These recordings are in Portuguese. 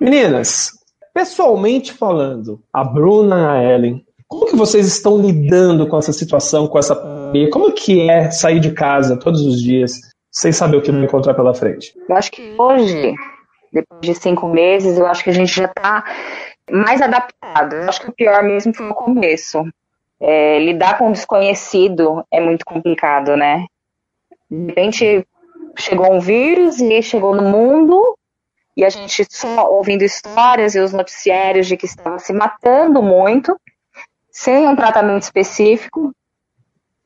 Meninas, pessoalmente falando, a Bruna, a Ellen, como que vocês estão lidando com essa situação, com essa pandemia? Como que é sair de casa todos os dias sem saber o que vai encontrar pela frente? Eu acho que hoje, depois de cinco meses, eu acho que a gente já está mais adaptado. Eu acho que o pior mesmo foi o começo. É, lidar com o desconhecido é muito complicado, né? De repente chegou um vírus e chegou no mundo e a gente só ouvindo histórias e os noticiários de que estava se matando muito, sem um tratamento específico,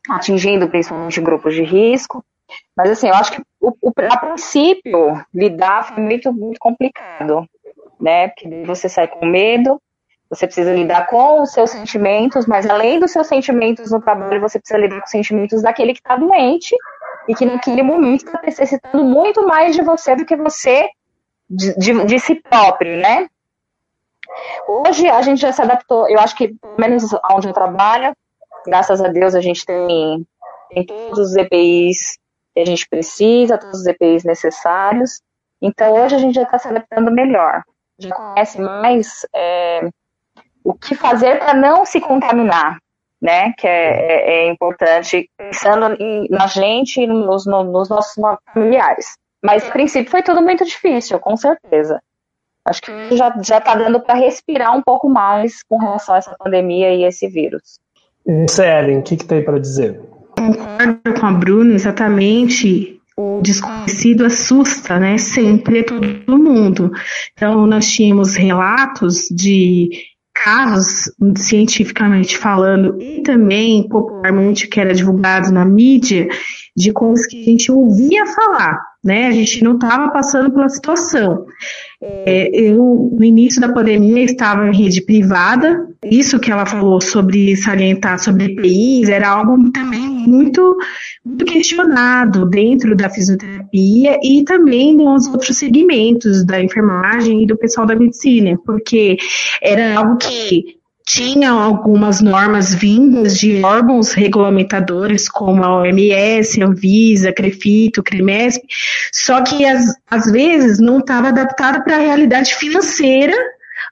atingindo principalmente grupos de risco. Mas assim, eu acho que o, o, a princípio lidar foi muito, muito complicado, né? Porque você sai com medo, você precisa lidar com os seus sentimentos, mas além dos seus sentimentos no trabalho, você precisa lidar com os sentimentos daquele que está doente e que naquele momento está necessitando muito mais de você do que você de, de, si próprio, né? Hoje a gente já se adaptou, eu acho que, pelo menos onde eu trabalho, graças a Deus a gente tem, tem todos os EPIs que a gente precisa, todos os EPIs necessários. Então hoje a gente já está se adaptando melhor. Já conhece mais é, o que fazer para não se contaminar, né? Que é, é, é importante, pensando em, na gente e nos, no, nos nossos familiares. Mas, a princípio, foi tudo muito difícil, com certeza. Acho que já está dando para respirar um pouco mais com relação a essa pandemia e esse vírus. Seren, o que, que tem para dizer? Concordo com a Bruna, exatamente. O desconhecido assusta, né? Sempre todo mundo. Então, nós tínhamos relatos de casos, cientificamente falando, e também popularmente que era divulgado na mídia, de coisas que a gente ouvia falar, né? A gente não estava passando pela situação. É, eu, no início da pandemia, estava em rede privada. Isso que ela falou sobre salientar sobre EPIs era algo também muito, muito questionado dentro da fisioterapia e também nos outros segmentos da enfermagem e do pessoal da medicina, porque era algo que tinha algumas normas vindas de órgãos regulamentadores, como a OMS, a Anvisa, Crefito, Cremesp, só que às, às vezes não estava adaptado para a realidade financeira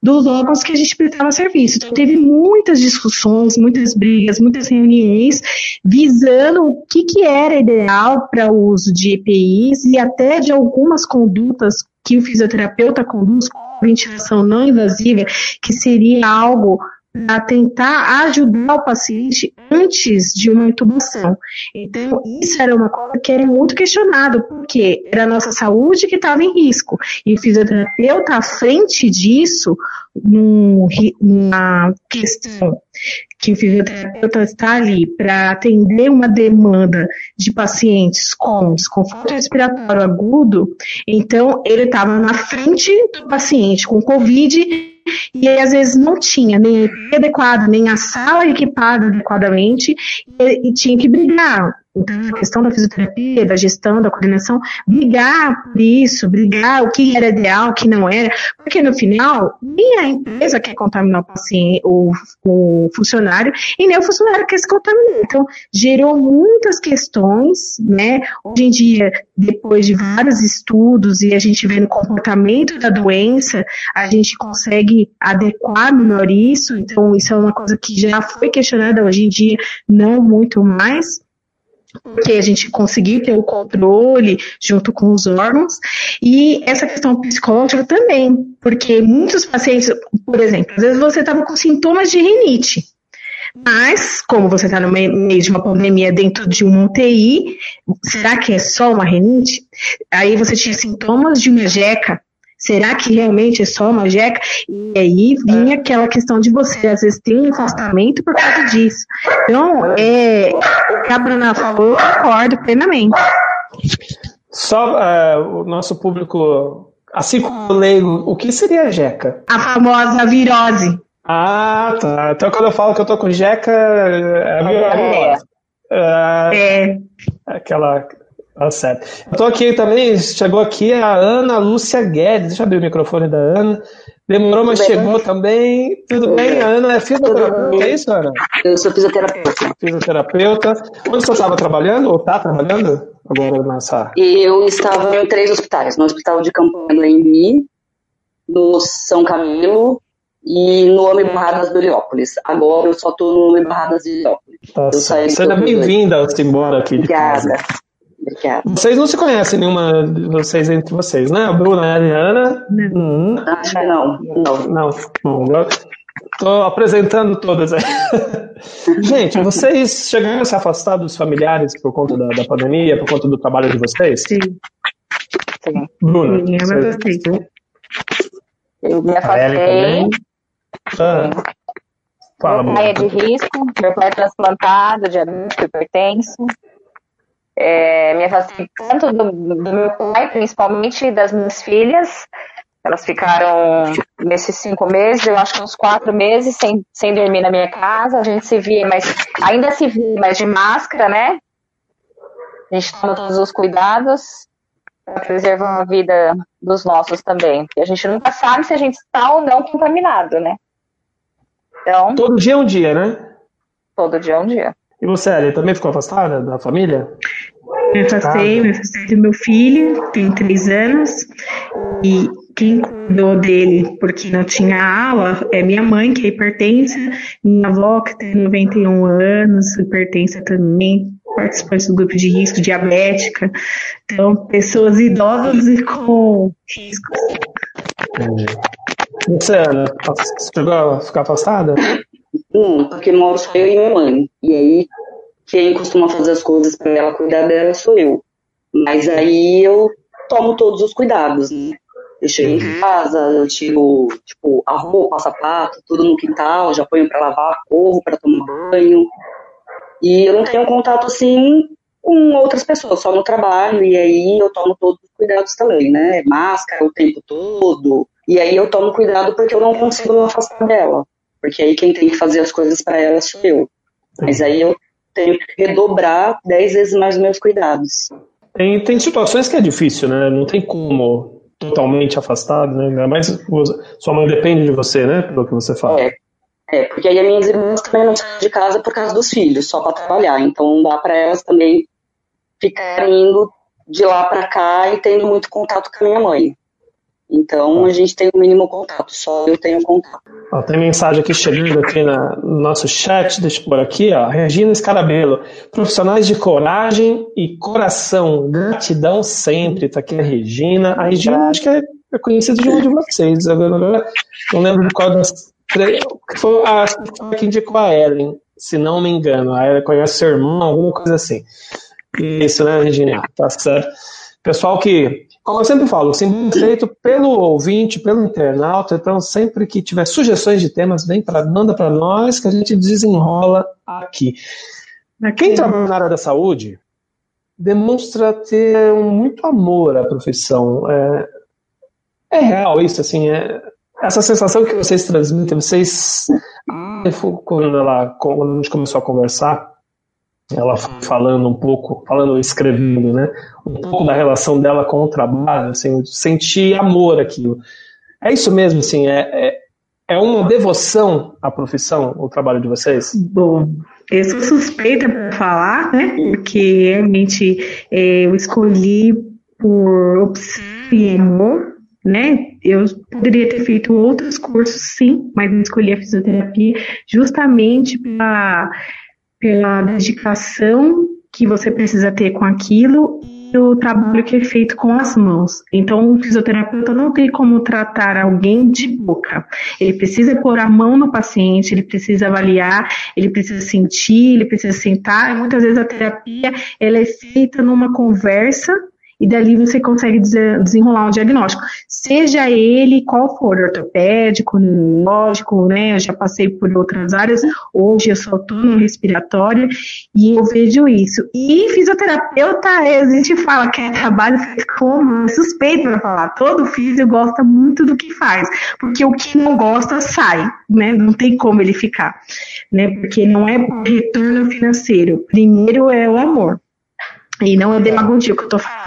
dos órgãos que a gente prestava serviço. Então, teve muitas discussões, muitas brigas, muitas reuniões visando o que, que era ideal para o uso de EPIs e até de algumas condutas que o fisioterapeuta conduz, como a ventilação não invasiva, que seria algo para tentar ajudar o paciente antes de uma intubação. Então, isso era uma coisa que era muito questionado, porque era a nossa saúde que estava em risco. E o fisioterapeuta, à frente disso, numa questão que o fisioterapeuta está ali para atender uma demanda de pacientes com desconforto respiratório agudo, então ele estava na frente do paciente com Covid e às vezes não tinha nem a nem a sala equipada adequadamente, e, e tinha que brigar. Então, a questão da fisioterapia, da gestão, da coordenação, brigar por isso, brigar o que era ideal, o que não era, porque no final, nem a empresa quer contaminar o paciente, o, o funcionário, e nem o funcionário quer se contaminar. Então, gerou muitas questões, né? Hoje em dia, depois de vários estudos e a gente vê no comportamento da doença, a gente consegue adequar melhor isso, então isso é uma coisa que já foi questionada hoje em dia, não muito mais porque a gente conseguiu ter o controle junto com os órgãos, e essa questão psicológica também, porque muitos pacientes, por exemplo, às vezes você estava com sintomas de rinite, mas, como você está no meio de uma pandemia dentro de uma UTI, será que é só uma rinite? Aí você tinha sintomas de uma jeca, Será que realmente é só uma jeca? E aí vinha aquela questão de você, às vezes, ter um afastamento por causa disso. Então, é, o que a Bruna falou, eu concordo plenamente. Só uh, o nosso público, assim como o leigo, o que seria a jeca? A famosa virose. Ah, tá. Então quando eu falo que eu tô com jeca, é virose. Uh, é. Aquela Tá certo. Eu tô aqui também, chegou aqui a Ana Lúcia Guedes. Deixa eu abrir o microfone da Ana. Demorou, mas chegou também. Tudo, bem? bem? A Ana é fisioterapeuta, é isso, Ana? Eu sou fisioterapeuta. Fisioterapeuta. Onde você estava trabalhando, ou está trabalhando agora nessa? Eu estava em três hospitais. No hospital de campanha do Embi, no São Camilo e no Homem Barradas do Heliópolis. Agora eu só tô no Homem Barradas de Heliópolis. Tá Seja bem-vinda ao Simbora aqui. Obrigada. Obrigada. Vocês não se conhecem nenhuma de vocês entre vocês, né? A Bruna a Ariana? Hum. Acho que não. Não. Não. não. Estou apresentando todas aí. Gente, vocês chegaram a se afastar dos familiares por conta da, da pandemia, por conta do trabalho de vocês? Sim. Sim. Bruna. Sim, eu me afastei. Eu me afastei. Ah. Fala, meu pai é de risco, meu pai é transplantado, diabético, hipertenso. É, me afastei tanto do, do meu pai, principalmente das minhas filhas, elas ficaram nesses cinco meses, eu acho que uns quatro meses sem, sem dormir na minha casa. A gente se via, mas ainda se via, mas de máscara, né? A gente toma todos os cuidados para preservar a vida dos nossos também. Porque a gente nunca sabe se a gente está ou não contaminado, né? Então. Todo dia é um dia, né? Todo dia é um dia. E você, Eli, também ficou afastada da família? Me afastei, me afastei do meu filho, tem três anos, e quem cuidou dele porque não tinha aula é minha mãe, que é hipertensa, minha avó, que tem 91 anos, hipertensa também, participante do grupo de risco, diabética. Então, pessoas idosas e com riscos. Você, Ana, chegou a ficar afastada? Não, porque moro só eu e minha mãe. E aí, quem costuma fazer as coisas para ela cuidar dela sou eu. Mas aí eu tomo todos os cuidados, né? Eu chego em uhum. casa, eu tiro, tipo, a roupa, sapato, tudo no quintal, já ponho para lavar, corro para tomar banho. E eu não tenho contato, assim, com outras pessoas, só no trabalho, e aí eu tomo todos os cuidados também, né? Máscara o tempo todo. E aí eu tomo cuidado porque eu não consigo me afastar dela. Porque aí quem tem que fazer as coisas para ela sou eu. Mas aí eu tenho que redobrar dez vezes mais meus cuidados. Tem, tem situações que é difícil, né? Não tem como totalmente afastado, né? Ainda mais sua mãe depende de você, né? Pelo que você fala. É, é porque aí as minhas irmãs também não saem de casa por causa dos filhos, só para trabalhar. Então dá para elas também ficarem indo de lá para cá e tendo muito contato com a minha mãe. Então a gente tem o mínimo contato, só eu tenho contato. Ó, tem mensagem aqui chegando aqui na, no nosso chat, deixa eu pôr aqui, ó. Regina Escarabelo, profissionais de coragem e coração, gratidão sempre. Tá aqui a Regina. A Regina acho que é, é conhecida de uma de vocês. Agora, não lembro de qual das três. Foi a que indicou a Ellen, se não me engano. A Ellen conhece seu irmão, alguma coisa assim. Isso, né, Regina? Tá certo. Pessoal que como eu sempre falo, sempre feito pelo ouvinte, pelo internauta, então sempre que tiver sugestões de temas, vem para manda para nós que a gente desenrola aqui. Quem trabalha na área da saúde demonstra ter muito amor à profissão. É, é real isso, assim, é, essa sensação que vocês transmitem, vocês quando, ela, quando a gente começou a conversar, ela falando um pouco, falando, escrevendo, né? Um pouco da relação dela com o trabalho, assim, sentir amor aquilo. É isso mesmo, assim, é, é, é uma devoção à profissão, o trabalho de vocês? Bom, eu sou suspeita para falar, né? Porque realmente é, eu escolhi por opção e amor, né? Eu poderia ter feito outros cursos, sim, mas eu escolhi a fisioterapia justamente para pela dedicação que você precisa ter com aquilo e o trabalho que é feito com as mãos. Então, um fisioterapeuta não tem como tratar alguém de boca. Ele precisa pôr a mão no paciente, ele precisa avaliar, ele precisa sentir, ele precisa sentar. E muitas vezes a terapia ela é feita numa conversa e dali você consegue desenrolar um diagnóstico. Seja ele qual for, ortopédico, neurológico, né? Eu já passei por outras áreas, hoje eu sou autônomo respiratória e eu vejo isso. E fisioterapeuta, a gente fala que é trabalho como, é suspeito para falar, todo físico gosta muito do que faz, porque o que não gosta sai, né? Não tem como ele ficar, né? Porque não é por retorno financeiro, primeiro é o amor. E não é demagogia que eu tô falando,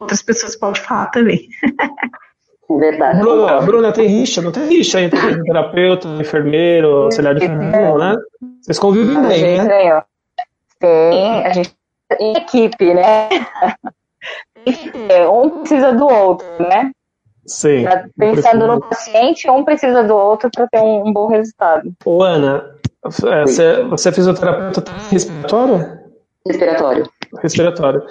outras pessoas podem falar também. Verdade. Bruna, Bruna, tem rixa, não tem rixa entre terapeuta, enfermeiro, auxiliar de enfermeiro, né? Vocês convivem bem, né? Tem, a gente em equipe, né? Um precisa do outro, né? Sim. Tá pensando no paciente, um precisa do outro para ter um, bom resultado. Ô, Ana, é, você, você é fisioterapeuta respiratório? Respiratório. Respiratório.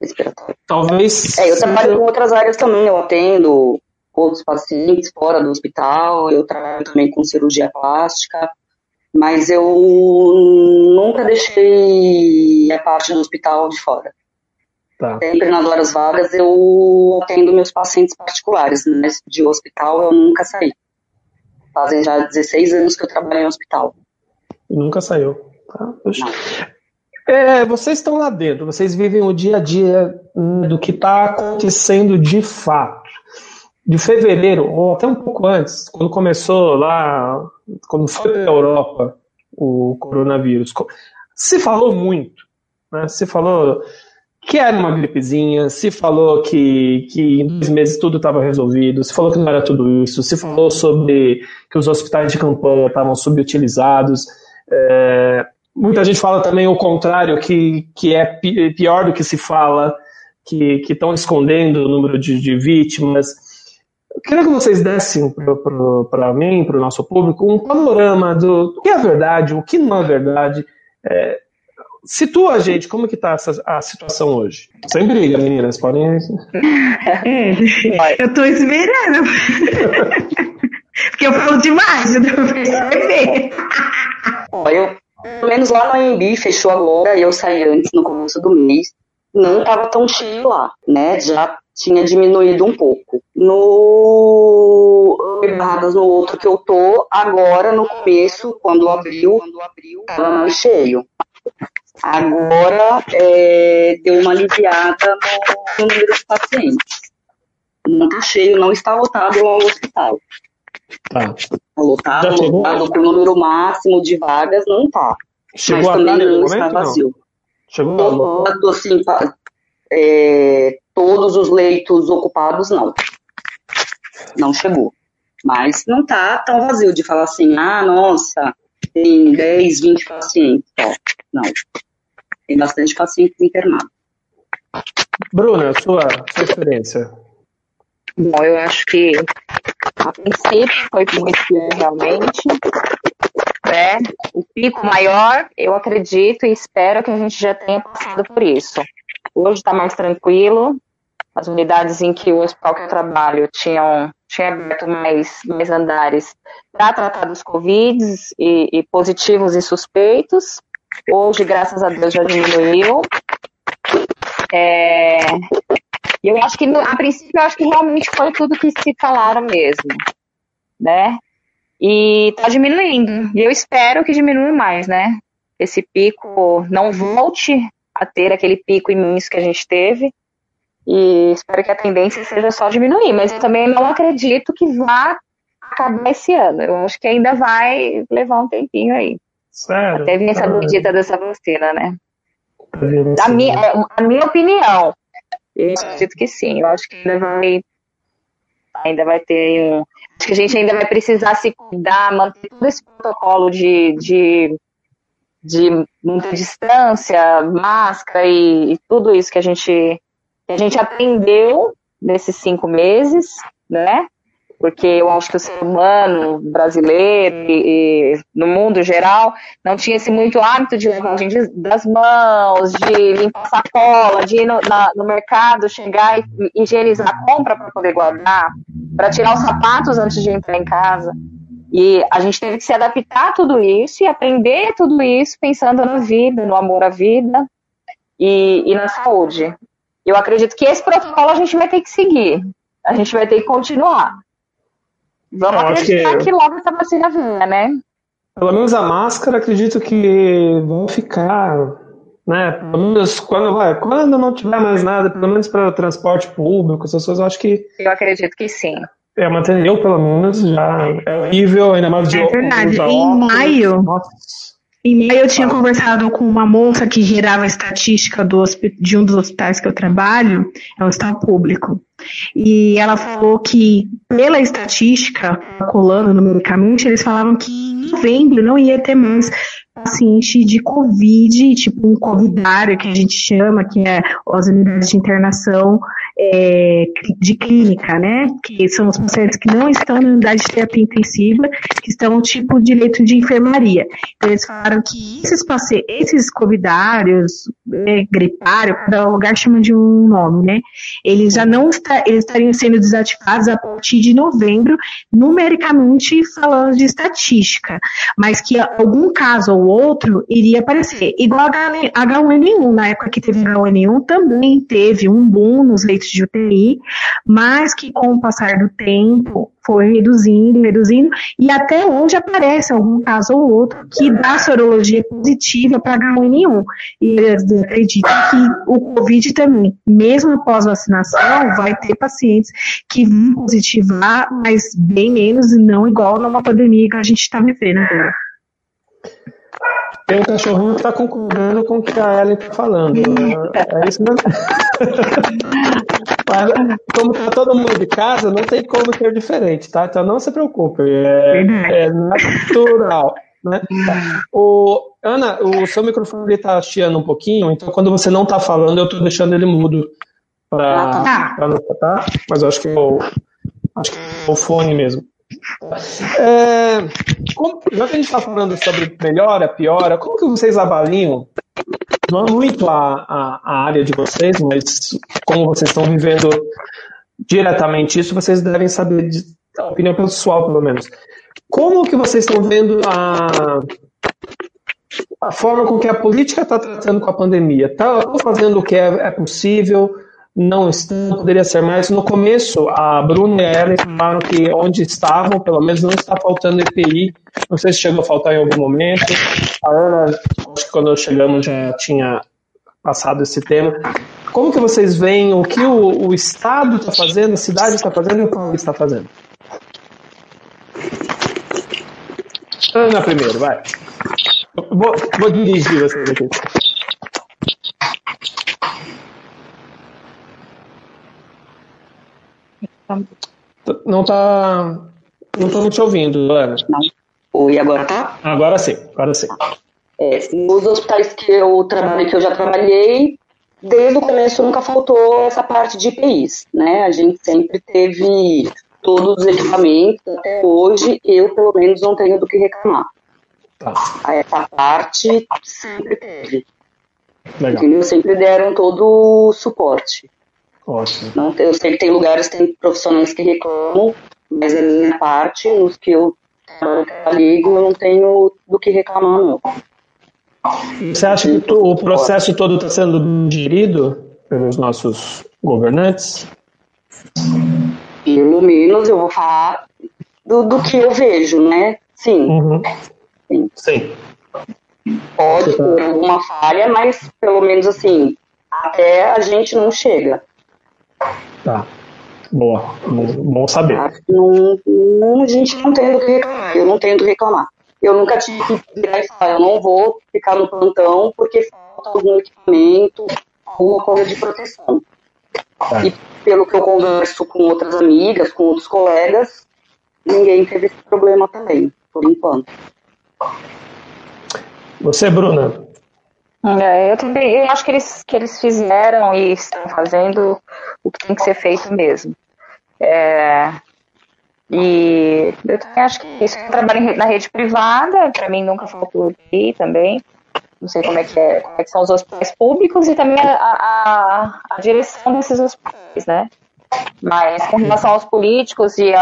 Respiratório. Talvez. É, eu trabalho em outras áreas também, eu atendo outros pacientes fora do hospital, eu trabalho também com cirurgia plástica, mas eu nunca deixei a parte do hospital de fora. Tá. Sempre nas horas vagas eu atendo meus pacientes particulares, mas de hospital eu nunca saí. Fazem já 16 anos que eu trabalho em hospital. Nunca saiu. Tá? É, vocês estão lá dentro, vocês vivem o dia a dia hum, do que está acontecendo de fato. De fevereiro, ou até um pouco antes, quando começou lá, quando foi para a Europa o coronavírus, se falou muito. Né? Se falou que era uma gripezinha, se falou que, que em dois meses tudo estava resolvido, se falou que não era tudo isso, se falou sobre que os hospitais de campanha estavam subutilizados. É, muita gente fala também o contrário, que, que é pior do que se fala, que estão escondendo o número de, de vítimas. Eu queria que vocês dessem para mim, para o nosso público, um panorama do, que é verdade, o que não é verdade. É, Situa a gente, como que tá essa, a situação hoje? Sem briga, meninas, podem... eu tô esperando. Porque eu falo demais, eu tô perceber. eu, pelo menos lá no AMB, fechou agora, e eu saí antes, no começo do mês. Não tava tão cheio lá, né? Já tinha diminuído um pouco. No Barradas, no outro que eu tô, agora no começo, quando abriu, tava mais cheio. Agora é, deu uma aliviada no, número de pacientes. Não está cheio, não está lotado o hospital. Tá. Tá lotado, lotado com o número máximo de vagas, não está. Chegou Mas também não está vazio. Não. Chegou lotado, assim, é, todos os leitos ocupados, não. Não chegou. Mas não está tão vazio de falar assim, ah, nossa, tem 10, 20 pacientes. Ó. Não. Tem bastante pacientes internados. Bruna, sua, sua experiência. Bom, eu acho que a princípio foi muito realmente. Né? O pico maior, eu acredito e espero que a gente já tenha passado por isso. Hoje está mais tranquilo. As unidades em que o hospital que eu trabalho tinham tinha aberto mais, mais andares para tratar dos Covid e, e positivos e suspeitos. Hoje, graças a Deus, já diminuiu. É, eu acho que, a princípio, eu acho que realmente foi tudo que se falaram mesmo, né? E tá diminuindo. E eu espero que diminua mais, né? Esse pico não volte a ter aquele pico imenso que a gente teve. E espero que a tendência seja só diminuir. Mas eu também não acredito que vá acabar esse ano. Eu acho que ainda vai levar um tempinho aí. Sério? Até vir essa medida dessa vacina, né? A minha, é, a minha opinião, eu acredito que sim. Eu acho que ainda vai, ainda vai ter um. Acho que a gente ainda vai precisar se cuidar, manter todo esse protocolo de, de, de muita distância, máscara e, e tudo isso que a gente que a gente aprendeu nesses cinco meses, né? Porque eu acho que o ser humano brasileiro e, e, no mundo geral não tinha esse muito hábito de lavagem das mãos, de limpar sacola, de ir no, na, no mercado, chegar e higienizar a compra para poder guardar, para tirar os sapatos antes de entrar em casa. E a gente teve que se adaptar a tudo isso e aprender tudo isso pensando na vida, no amor à vida e, e na saúde. Eu acredito que esse protocolo a gente vai ter que seguir, a gente vai ter que continuar. Vamos eu acreditar que... que logo essa vacina venha, né? Pelo menos a máscara, acredito que vão ficar, né? Pelo menos quando vai, quando não tiver mais nada, pelo menos para transporte público, essas coisas, eu acho que. Eu acredito que sim. É, manter eu, pelo menos, já é horrível, ainda mais de É verdade. Em maio. Nossa. Em maio eu tinha conversado com uma moça que gerava estatística do, de um dos hospitais que eu trabalho, é um hospital público. E ela falou que, pela estatística, colando numericamente, eles falavam que em novembro não ia ter mais paciente de Covid, tipo um covidário que a gente chama, que é as unidades de internação é, de clínica, né? Que são os pacientes que não estão na unidade de terapia intensiva, que estão no tipo de leito de enfermaria. Então, eles falaram que esses pacientes, esses covidários, é, gripário, cada lugar chama de um nome, né? Eles já não está, eles estariam sendo desativados a partir de novembro, numericamente falando de estatística, mas que algum caso ou outro iria aparecer. Igual H1N1, na época que teve H1N1, também teve um boom nos leitos de UTI, mas que com o passar do tempo foi reduzindo, reduzindo, e até onde aparece algum caso ou outro que dá sorologia positiva para H1N1. E eles acreditam que o Covid também, mesmo após vacinação, vai ter pacientes que vão positivar, mas bem menos e não igual numa pandemia que a gente está vivendo agora. Tem um cachorrinho que está concordando com o que a Ellen está falando. É isso mesmo. Mas, como está todo mundo de casa, não tem como ser diferente, tá? Então não se preocupe. É, é natural. Né? O, Ana, o seu microfone está chiando um pouquinho, então quando você não está falando, eu estou deixando ele mudo para ah, tá. não tá? Mas eu acho que é o, acho que é o fone mesmo. É, como, já que a gente está falando sobre melhora, piora, como que vocês avaliam? Não é muito a, a, a área de vocês, mas como vocês estão vivendo diretamente isso, vocês devem saber de, a opinião pessoal, pelo menos. Como que vocês estão vendo a, a forma com que a política está tratando com a pandemia? Está fazendo o que é, é possível? Não estão, poderia ser mais. No começo, a Bruna e a Ellen falaram que onde estavam, pelo menos não está faltando EPI. Não sei se chegou a faltar em algum momento. A Ana, acho que quando chegamos já tinha passado esse tema. Como que vocês veem o que o, o Estado está fazendo, a cidade está fazendo e o país está fazendo? Ana primeiro, vai. Vou, vou dirigir vocês aqui. Não tá. Não tô te ouvindo, Ana. Não. Oi, agora tá? Agora sim, agora sim. É, nos hospitais que eu trabalhei, que eu já trabalhei, desde o começo nunca faltou essa parte de IPIs, né? A gente sempre teve todos os equipamentos, até hoje eu pelo menos não tenho do que reclamar. Tá. Essa parte sempre teve. Legal. Entendeu? Sempre deram todo o suporte. Ótimo. Não, eu sei que tem lugares, tem profissionais que reclamam, mas a minha parte, nos que eu ligo, eu não tenho do que reclamar, não. Você acha que o processo todo está sendo gerido pelos nossos governantes? Pelo menos eu vou falar do, do que eu vejo, né? Sim. Uhum. Sim. Sim. Pode ter alguma falha, mas pelo menos assim, até a gente não chega. Tá. Boa. Bom saber. Não, não, a gente não tem do que reclamar. Eu não tenho do que reclamar. Eu nunca tive que virar e falar, eu não vou ficar no plantão porque falta algum equipamento, alguma coisa de proteção. Tá. E pelo que eu converso com outras amigas, com outros colegas, ninguém teve esse problema também, por enquanto. Você, Bruna? É, eu também eu acho que eles, que eles fizeram e estão fazendo o que tem que ser feito mesmo. É, e eu também acho que isso eu trabalho na rede privada, para mim nunca faltou UTI também. Não sei como é que, é, como é que são os hospitais públicos e também a, a, a direção desses hospitais, né? Mas com relação aos políticos e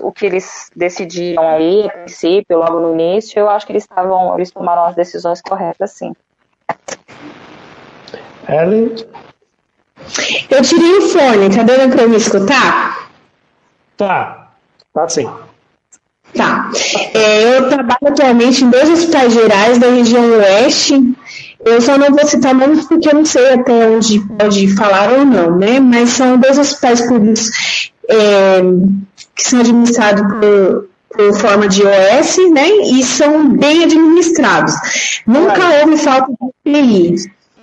o que eles decidiram aí, a princípio, logo no início, eu acho que eles estavam, eles tomaram as decisões corretas, sim. Ellen? Eu tirei o fone, tá dando para me escutar? Tá, tá sim. Tá. É, eu trabalho atualmente em dois hospitais gerais da região oeste. Eu só não vou citar nomes porque eu não sei até onde pode falar ou não, né? Mas são dois hospitais públicos é, que são administrados por, por forma de OS, né? E são bem administrados. Nunca houve falta de PI.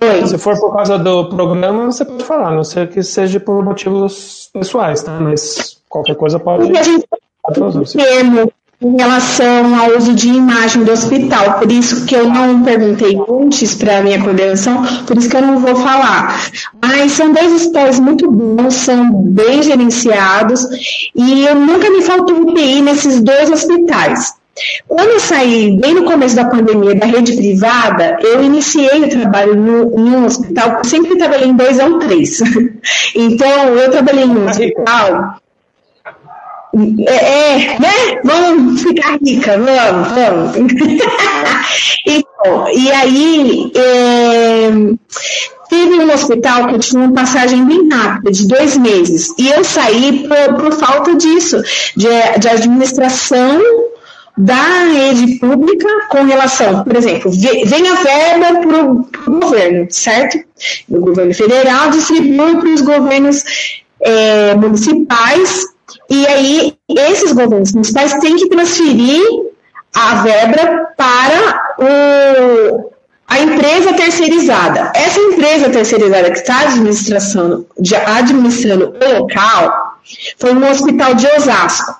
Oi. Se for por causa do programa, você pode falar, a não ser que seja por motivos pessoais, tá? Mas qualquer coisa pode. a gente termo em relação ao uso de imagem do hospital. Por isso que eu não perguntei antes para a minha coordenação, por isso que eu não vou falar. Mas são dois hospitais muito bons, são bem gerenciados e eu nunca me faltou UTI nesses dois hospitais. Quando eu saí, bem no começo da pandemia, da rede privada, eu iniciei o trabalho no, em um hospital, sempre trabalhei em dois ou três. então, eu trabalhei em um hospital é, é, né? Vamos ficar rica, vamos, vamos. então, e aí, é, teve um hospital que eu tinha uma passagem bem rápida, de dois meses, e eu saí por, por falta disso, de, de administração da rede pública com relação, por exemplo, vem a verba para o governo, certo? O governo federal distribui para os governos é, municipais e aí, esses governos municipais têm que transferir a verba para o, a empresa terceirizada. Essa empresa terceirizada que está administrando, administrando o local foi um hospital de Osasco.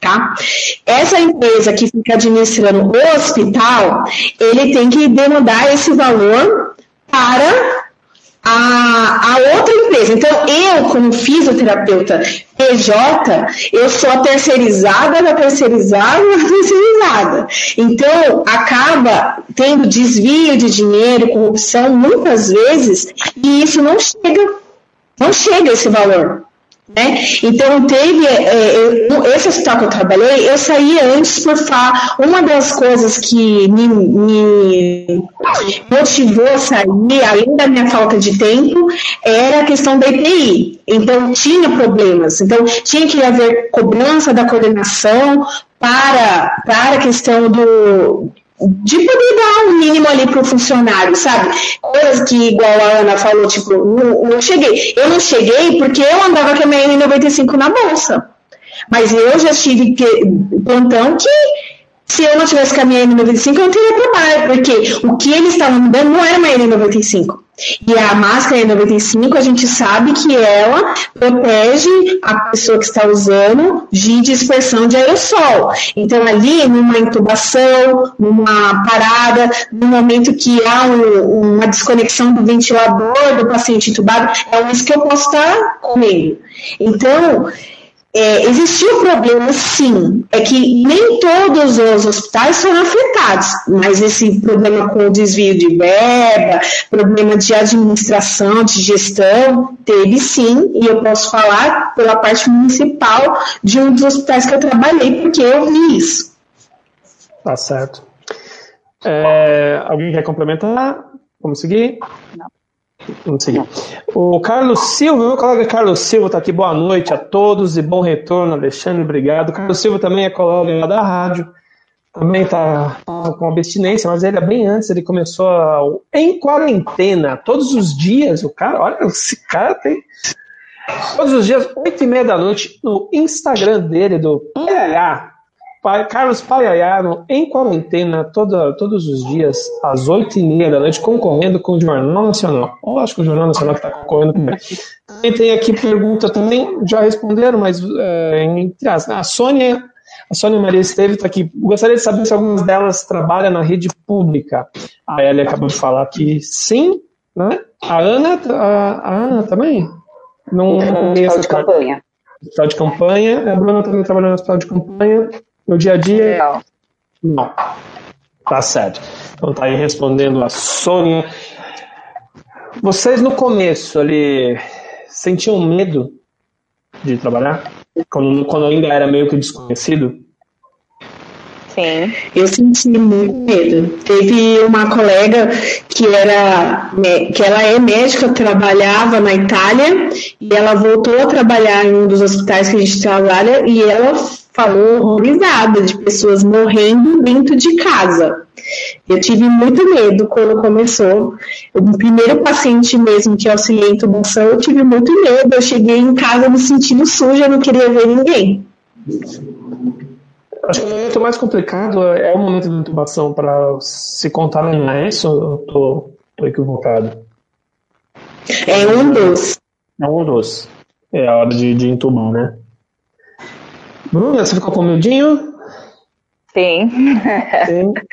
Tá? Essa empresa que fica administrando o hospital, ele tem que demandar esse valor para a, a outra empresa. Então, eu, como fisioterapeuta PJ, eu sou a terceirizada da terceirizada da terceirizada. Então, acaba tendo desvio de dinheiro, corrupção, muitas vezes, e isso não chega, não chega esse valor. Né? Então, teve, é, eu, esse hospital que eu trabalhei, eu saí antes por falar. Uma das coisas que me, me, motivou a sair, além da minha falta de tempo, era a questão da EPI. Então, tinha problemas. Então, tinha que haver cobrança da coordenação para, para a questão do, de poder dar um mínimo ali para o funcionário, sabe? Coisas que, igual a Ana falou, tipo, não, não cheguei. Eu não cheguei porque eu andava com a minha N95 na bolsa. Mas eu já tive que, plantão que se eu não tivesse com a minha N95, eu não teria trabalho, porque o que eles estavam me dando não era uma N95. E a máscara N95, a gente sabe que ela protege a pessoa que está usando de dispersão de aerossol. Então, ali, numa intubação, numa parada, no momento que há um, uma desconexão do ventilador do paciente intubado, é isso que eu posso estar comendo. Então, é, existiu problema, sim. É que nem todos os hospitais foram afetados, mas esse problema com o desvio de verba, problema de administração, de gestão, teve sim, e eu posso falar pela parte municipal de um dos hospitais que eu trabalhei, porque eu vi isso. Tá certo. É, alguém quer complementar? Vamos seguir? Não. Vamos seguir. O Carlos Silva, meu colega Carlos Silva está aqui. Boa noite a todos e bom retorno, Alexandre. Obrigado. Carlos Silva também é colega da rádio. Também está com abstinência, mas ele é bem antes, ele começou a, em quarentena, todos os dias. O cara, olha, esse cara tem. Todos os dias, oito e meia da noite, no Instagram dele, do PLA, Carlos Paiaiano em quarentena toda, todos os dias, às oito e meia da noite, concorrendo com o Jornal Nacional. Eu acho que o Jornal Nacional está concorrendo. Também tem aqui pergunta, também já responderam, mas é, entre as, a Sônia, a Sônia Maria Esteve está aqui. Gostaria de saber se algumas delas trabalham na rede pública. A Ellie acabou de falar que sim, né? A Ana, a, a Ana também? Não, não essa de campanha. Hospital de campanha. A Bruna também trabalhou no hospital de campanha. No dia a dia. Não. Não. Tá certo. Então tá aí respondendo a Sônia. Vocês no começo ali sentiam medo de trabalhar? Quando, quando ainda era meio que desconhecido? Sim. Eu senti muito medo. Teve uma colega que era que ela é médica, trabalhava na Itália e ela voltou a trabalhar em um dos hospitais que a gente trabalha e ela falou horrorizada de pessoas morrendo dentro de casa. Eu tive muito medo quando começou. O primeiro paciente mesmo que eu auxiliei em intubação, eu tive muito medo. Eu cheguei em casa me sentindo suja, não queria ver ninguém. Acho que o momento mais complicado é o momento de intubação para se contaminar. É isso eu tô, tô equivocado? É um dos. É um dos. É a hora de, de intubar, né? Bruna, você ficou com medinho? Sim. Sim.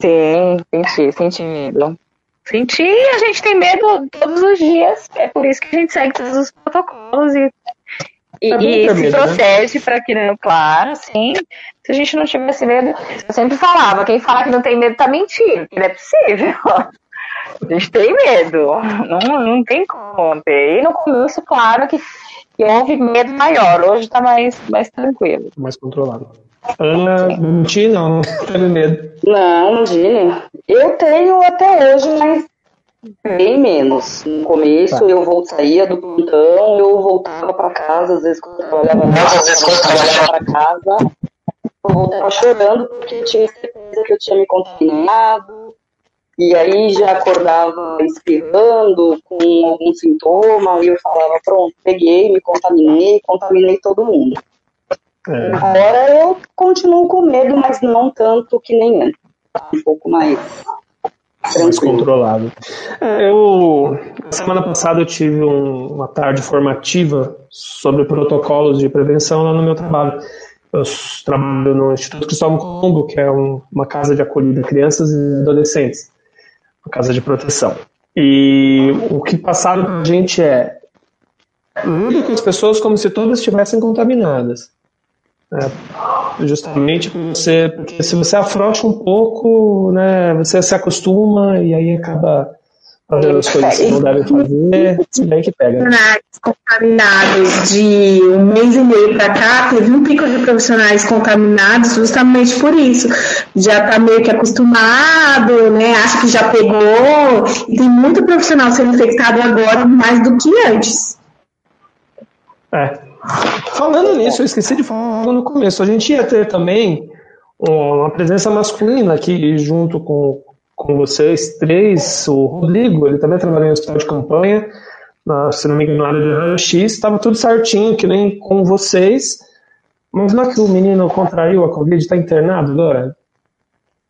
Sim, senti, senti medo. Senti, a gente tem medo todos os dias. É por isso que a gente segue todos os protocolos e, e, é e se né? protege né? para que não, claro, sim. Se a gente não tivesse medo, eu sempre falava, quem fala que não tem medo tá mentindo, que não é possível. A gente tem medo, não, não tem como. E no começo, claro que, que houve medo maior, hoje está mais, mais tranquilo. Mais controlado. Ana, mentir não, não teve medo. Não, imagine. Eu tenho até hoje, mas bem menos. No começo tá. eu vou, saía do plantão, eu voltava para casa, às vezes quando eu trabalhava às vezes quando eu trabalhava para casa, eu voltava chorando porque tinha certeza que eu tinha me contaminado. E aí já acordava espirrando com algum sintoma, e eu falava, pronto, peguei, me contaminei, contaminei todo mundo. É. Agora eu continuo com medo, mas não tanto que nem antes. Um pouco mais mais controlado. É, eu, semana passada eu tive um, uma tarde formativa sobre protocolos de prevenção lá no meu trabalho. Eu trabalho no Instituto Cristóvão Colombo, que é um, uma casa de acolhida a crianças e adolescentes, casa de proteção. E o que passaram para a gente é lida com as pessoas como se todas estivessem contaminadas. É, justamente você, porque se você afrouxa um pouco, né, você se acostuma e aí acaba fazendo as coisas que não devem fazer, e aí que pega. Profissionais contaminados de um mês e meio para cá, teve um pico de profissionais contaminados justamente por isso. Já está meio que acostumado, né? Acha que já pegou, e tem muito profissional sendo infectado agora mais do que antes. É, Falando nisso, eu esqueci de falar no começo. A gente ia ter também uma presença masculina aqui junto com, com vocês três. O Rodrigo, ele também trabalha em hospital de campanha, na, se não me engano, na área de raio-x. Estava tudo certinho, que nem com vocês. Mas não é que o menino contraiu a Covid, está internado agora?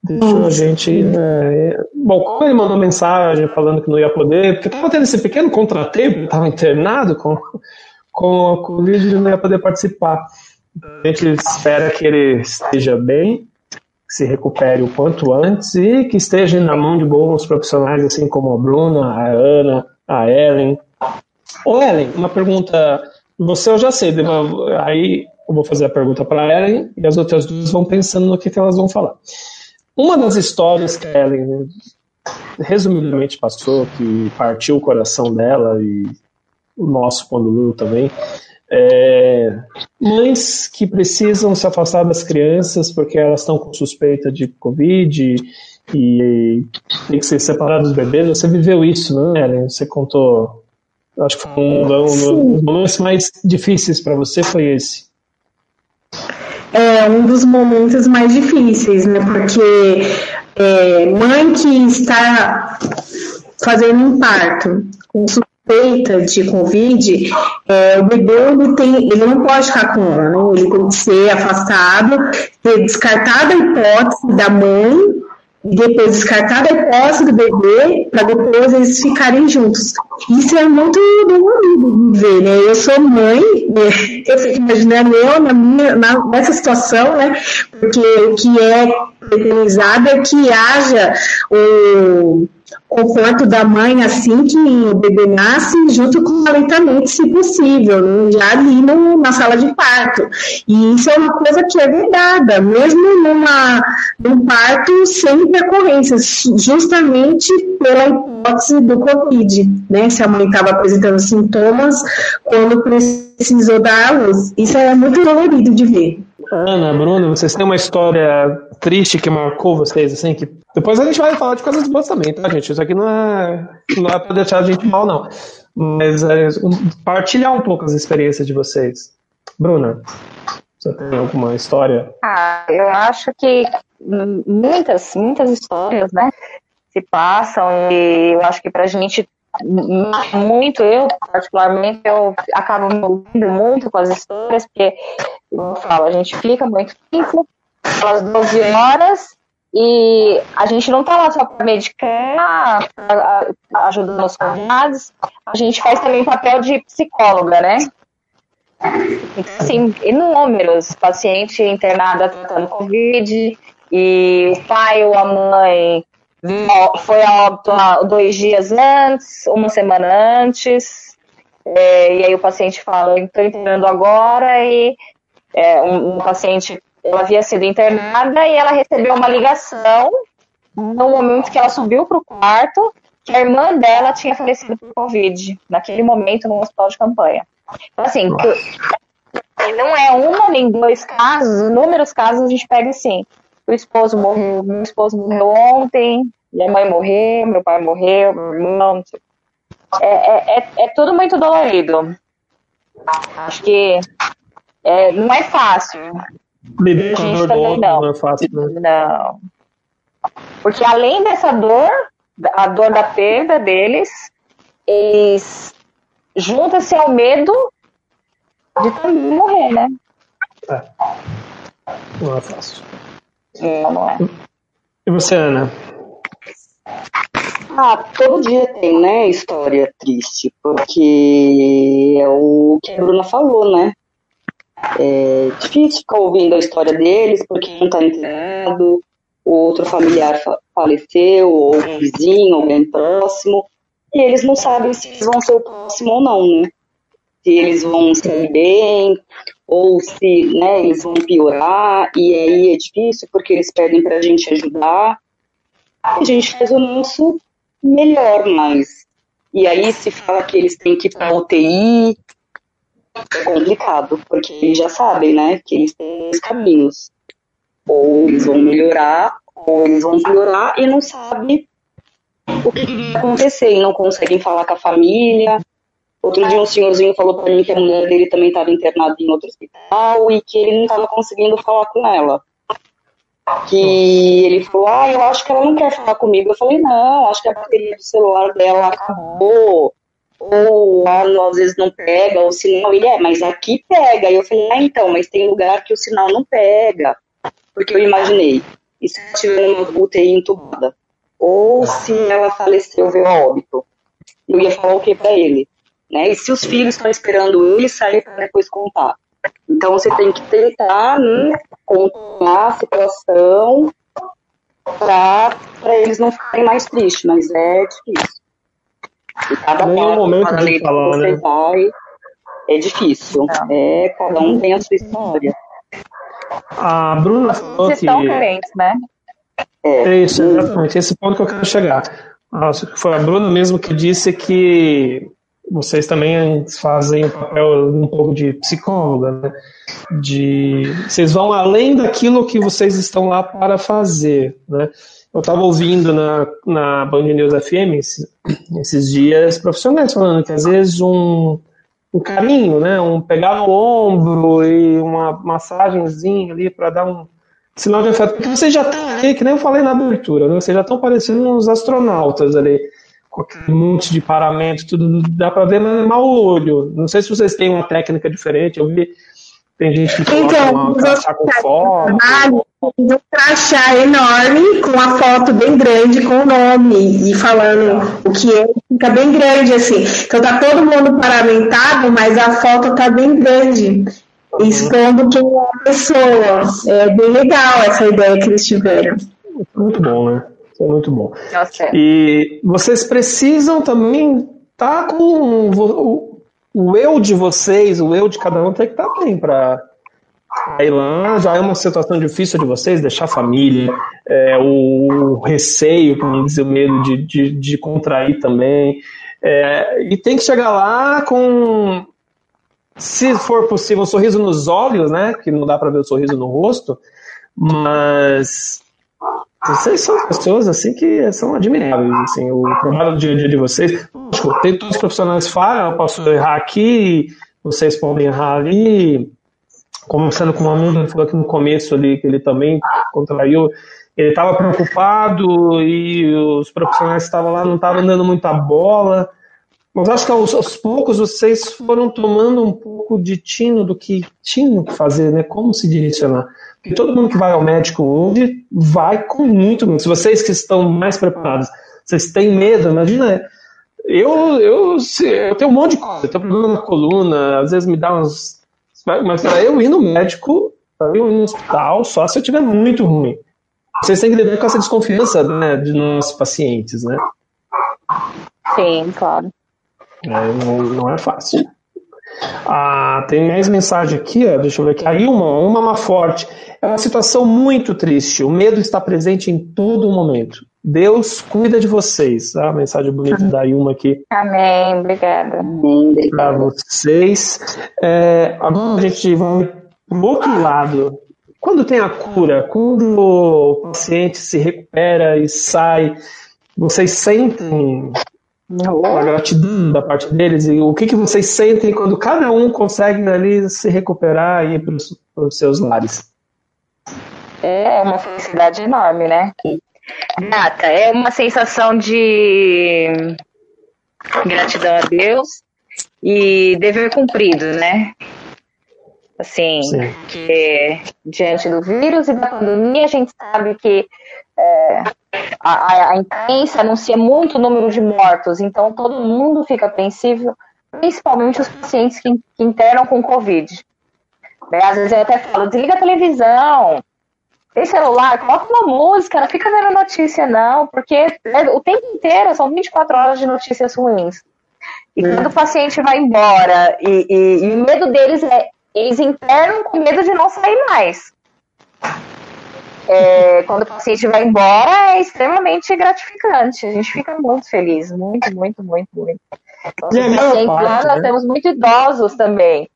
Deixou a gente. Né, bom, como ele mandou mensagem falando que não ia poder, porque estava tendo esse pequeno contratempo, estava internado com com a Covid ele não ia poder participar. A gente espera que ele esteja bem, se recupere o quanto antes e que esteja na mão de bons profissionais, assim como a Bruna, a Ana, a Ellen. Ô Ellen, uma pergunta. Você eu já sei, aí eu vou fazer a pergunta para a Ellen e as outras duas vão pensando no que, que elas vão falar. Uma das histórias que a Ellen resumidamente passou, que partiu o coração dela e o nosso Lula também, é, mães que precisam se afastar das crianças porque elas estão com suspeita de Covid e, tem que ser separadas dos bebês. Você viveu isso, né, Ellen? Você contou. Acho que foi um, um, um dos momentos mais difíceis para você foi esse. É um dos momentos mais difíceis, né? Porque é, mãe que está fazendo um parto com suspeita de Covid, é, o bebê ele, tem, ele não pode ficar com ela, né? ele tem que ser afastado, ter descartado a hipótese da mãe e depois descartada a hipótese do bebê para depois eles ficarem juntos. Isso é muito dolorido ver, né? Eu sou mãe, né? eu fico imaginando eu na minha, na, nessa situação, né? Porque o que é preconizado é que haja o conforto da mãe assim que o bebê nasce, junto com o aleitamento, se possível, né? já ali no, na sala de parto. E isso é uma coisa que é vedada, mesmo numa, num parto sem intercorrências, justamente pela hipótese do Covid, né? Se a mãe estava apresentando sintomas quando precisou dar a luz. Isso é muito dolorido de ver. Ana, Bruno, vocês têm uma história triste que marcou vocês, assim, que depois a gente vai falar de coisas boas também, tá, gente? Isso aqui não é, não é pra deixar a gente mal, não. Mas é, um, partilhar um pouco as experiências de vocês. Bruna, você tem alguma história? Ah, eu acho que muitas, muitas histórias, né, se passam e eu acho que pra gente muito, eu particularmente, eu acabo me ouvindo muito com as histórias, porque, como eu falo, a gente fica muito tempo, pelas 12 horas, e a gente não está lá só para medicar, ajudando os convidados, a gente faz também papel de psicóloga, né? Então, assim, inúmeros pacientes internados tratando Covid, e o pai ou a mãe foi a óbito dois dias antes, uma semana antes, é, e aí o paciente fala, estou internando agora, e é, um, um, paciente, ela havia sido internada e ela recebeu uma ligação no momento que ela subiu para o quarto, que a irmã dela tinha falecido por Covid, naquele momento no hospital de campanha. Então, assim, não é uma nem dois casos, inúmeros casos a gente pega assim, o esposo morreu, meu esposo morreu ontem, minha mãe morreu, meu pai morreu, meu irmão. É, é, é, é tudo muito dolorido. Acho que é, não é fácil. Lidar com a dor do outro não. não é fácil, né? Não. Porque além dessa dor, a dor da perda deles, eles junta-se ao medo de também morrer, né? É. Não é fácil. Não, não é. E você, Ana? Ah, todo dia tem, né, história triste, porque é o que a Bruna falou, né? É difícil ficar ouvindo a história deles, porque um tá internado, o outro familiar faleceu, ou um vizinho, alguém próximo, e eles não sabem se eles vão ser o próximo ou não, né? Se eles vão sair bem, ou se né, eles vão piorar, e aí é difícil porque eles pedem para a gente ajudar. A gente faz o nosso melhor, mas. E aí se fala que eles têm que ir para UTI, é complicado, porque eles já sabem, né, que eles têm dois caminhos. Ou eles vão melhorar, ou eles vão piorar e não sabem o que vai acontecer, e não conseguem falar com a família, Outro dia um senhorzinho falou para mim que a mulher dele também estava internada em outro hospital e que ele não estava conseguindo falar com ela. Que ele falou, ah, eu acho que ela não quer falar comigo. Eu falei, não, acho que a bateria do celular dela acabou. Ou ah, às vezes não pega o sinal. Ele é, mas aqui pega. E eu falei, ah, então, mas tem lugar que o sinal não pega. Porque eu imaginei, e se ela estiver numa UTI entubada? Ou se ela faleceu, veio a óbito? Eu ia falar o que para ele? né? E se os filhos estão esperando ele sair para depois contar. Então você tem que tentar né, controlar a situação para eles não ficarem mais tristes, mas é difícil. E cada passo, momento cada de falar, você né? vai, é difícil. É, cada um tem a sua história. A Bruna falou Vocês que. estão carentes, né? É, Isso, exatamente. Esse ponto que eu quero chegar. Nossa, foi a Bruna mesmo que disse que vocês também fazem o papel um pouco de psicóloga, né? De vocês vão além daquilo que vocês estão lá para fazer, né? Eu estava ouvindo na, na Band News FM esses, dias profissionais falando que às vezes um, um carinho, né? Um pegar no ombro e uma massagenzinha ali para dar um sinal de afeto, porque vocês já estão ali, que nem eu falei na abertura, né? Vocês já estão parecendo uns astronautas ali com aquele monte de paramento, tudo dá para ver, mas é mal olho. Não sei se vocês têm uma técnica diferente, eu vi tem gente que coloca Então, um crachá com foto. um crachá enorme com a foto bem grande com o nome e falando o que é, fica bem grande assim. Então tá todo mundo paramentado, mas a foto tá bem grande, expondo quem é a pessoa. É bem legal essa ideia que eles tiveram. Muito bom, né? Isso é muito bom. Nossa, E vocês precisam também estar com o, eu de vocês, o eu de cada um tem que estar bem para ir lá. Já é uma situação difícil de vocês, deixar a família, é, o receio, não dizer o medo de, de, de contrair também. É, e tem que chegar lá com, se for possível, um sorriso nos olhos, né? Que não dá para ver o sorriso no rosto, mas vocês são pessoas assim que são admiráveis. Assim, o trabalho do dia a dia de vocês. Lógico, tem todos os profissionais falam, eu posso errar aqui, vocês podem errar ali. Conversando com amigo, ele falou aqui no começo ali que ele também contraiu. Ele estava preocupado e os profissionais que estavam lá não estavam dando muita bola. Mas acho que aos, aos poucos vocês foram tomando um pouco de tino do que tinham que fazer, né? Como se direcionar. Porque todo mundo que vai ao médico hoje vai com muito medo. Se vocês que estão mais preparados, vocês têm medo, imagina. Eu, eu, eu tenho um monte de coisa, eu tenho problema na coluna, às vezes me dá uns Mas para eu ir no médico, para eu ir no hospital, só se eu tiver muito ruim. Vocês têm que lidar com essa desconfiança né, de nossos pacientes, né? Sim, claro. É, não, não é fácil. Ah, tem mais mensagem aqui, ó, deixa eu ver aqui. A Ilma, uma má forte. É uma situação muito triste. O medo está presente em todo momento. Deus cuida de vocês. Ah, a mensagem bonita da Ilma aqui. Amém, obrigada. Para vocês. É, agora a gente vai para o outro lado. Quando tem a cura, quando o paciente se recupera e sai, vocês sentem a gratidão da parte deles e o que, que vocês sentem quando cada um consegue ali se recuperar e ir para os seus lares? É uma felicidade enorme, né? Nata, é uma sensação de gratidão a Deus e dever cumprido, né? Assim, Sim. que diante do vírus e da pandemia, a gente sabe que é, a, a, imprensa anuncia muito número de mortos, então todo mundo fica apreensível, principalmente os pacientes que, que internam com Covid. Né? Às vezes eu até falo, desliga a televisão, tem celular, coloca uma música, não fica vendo notícia, não, porque é, o tempo inteiro são 24 horas de notícias ruins. E quando o paciente vai embora, e, e, e o medo deles é eles internam com medo de não sair mais. É, quando o paciente vai embora, é extremamente gratificante. A gente fica muito feliz, muito, muito, muito, muito. Então, é parte, lá, né? nós temos muito idosos também.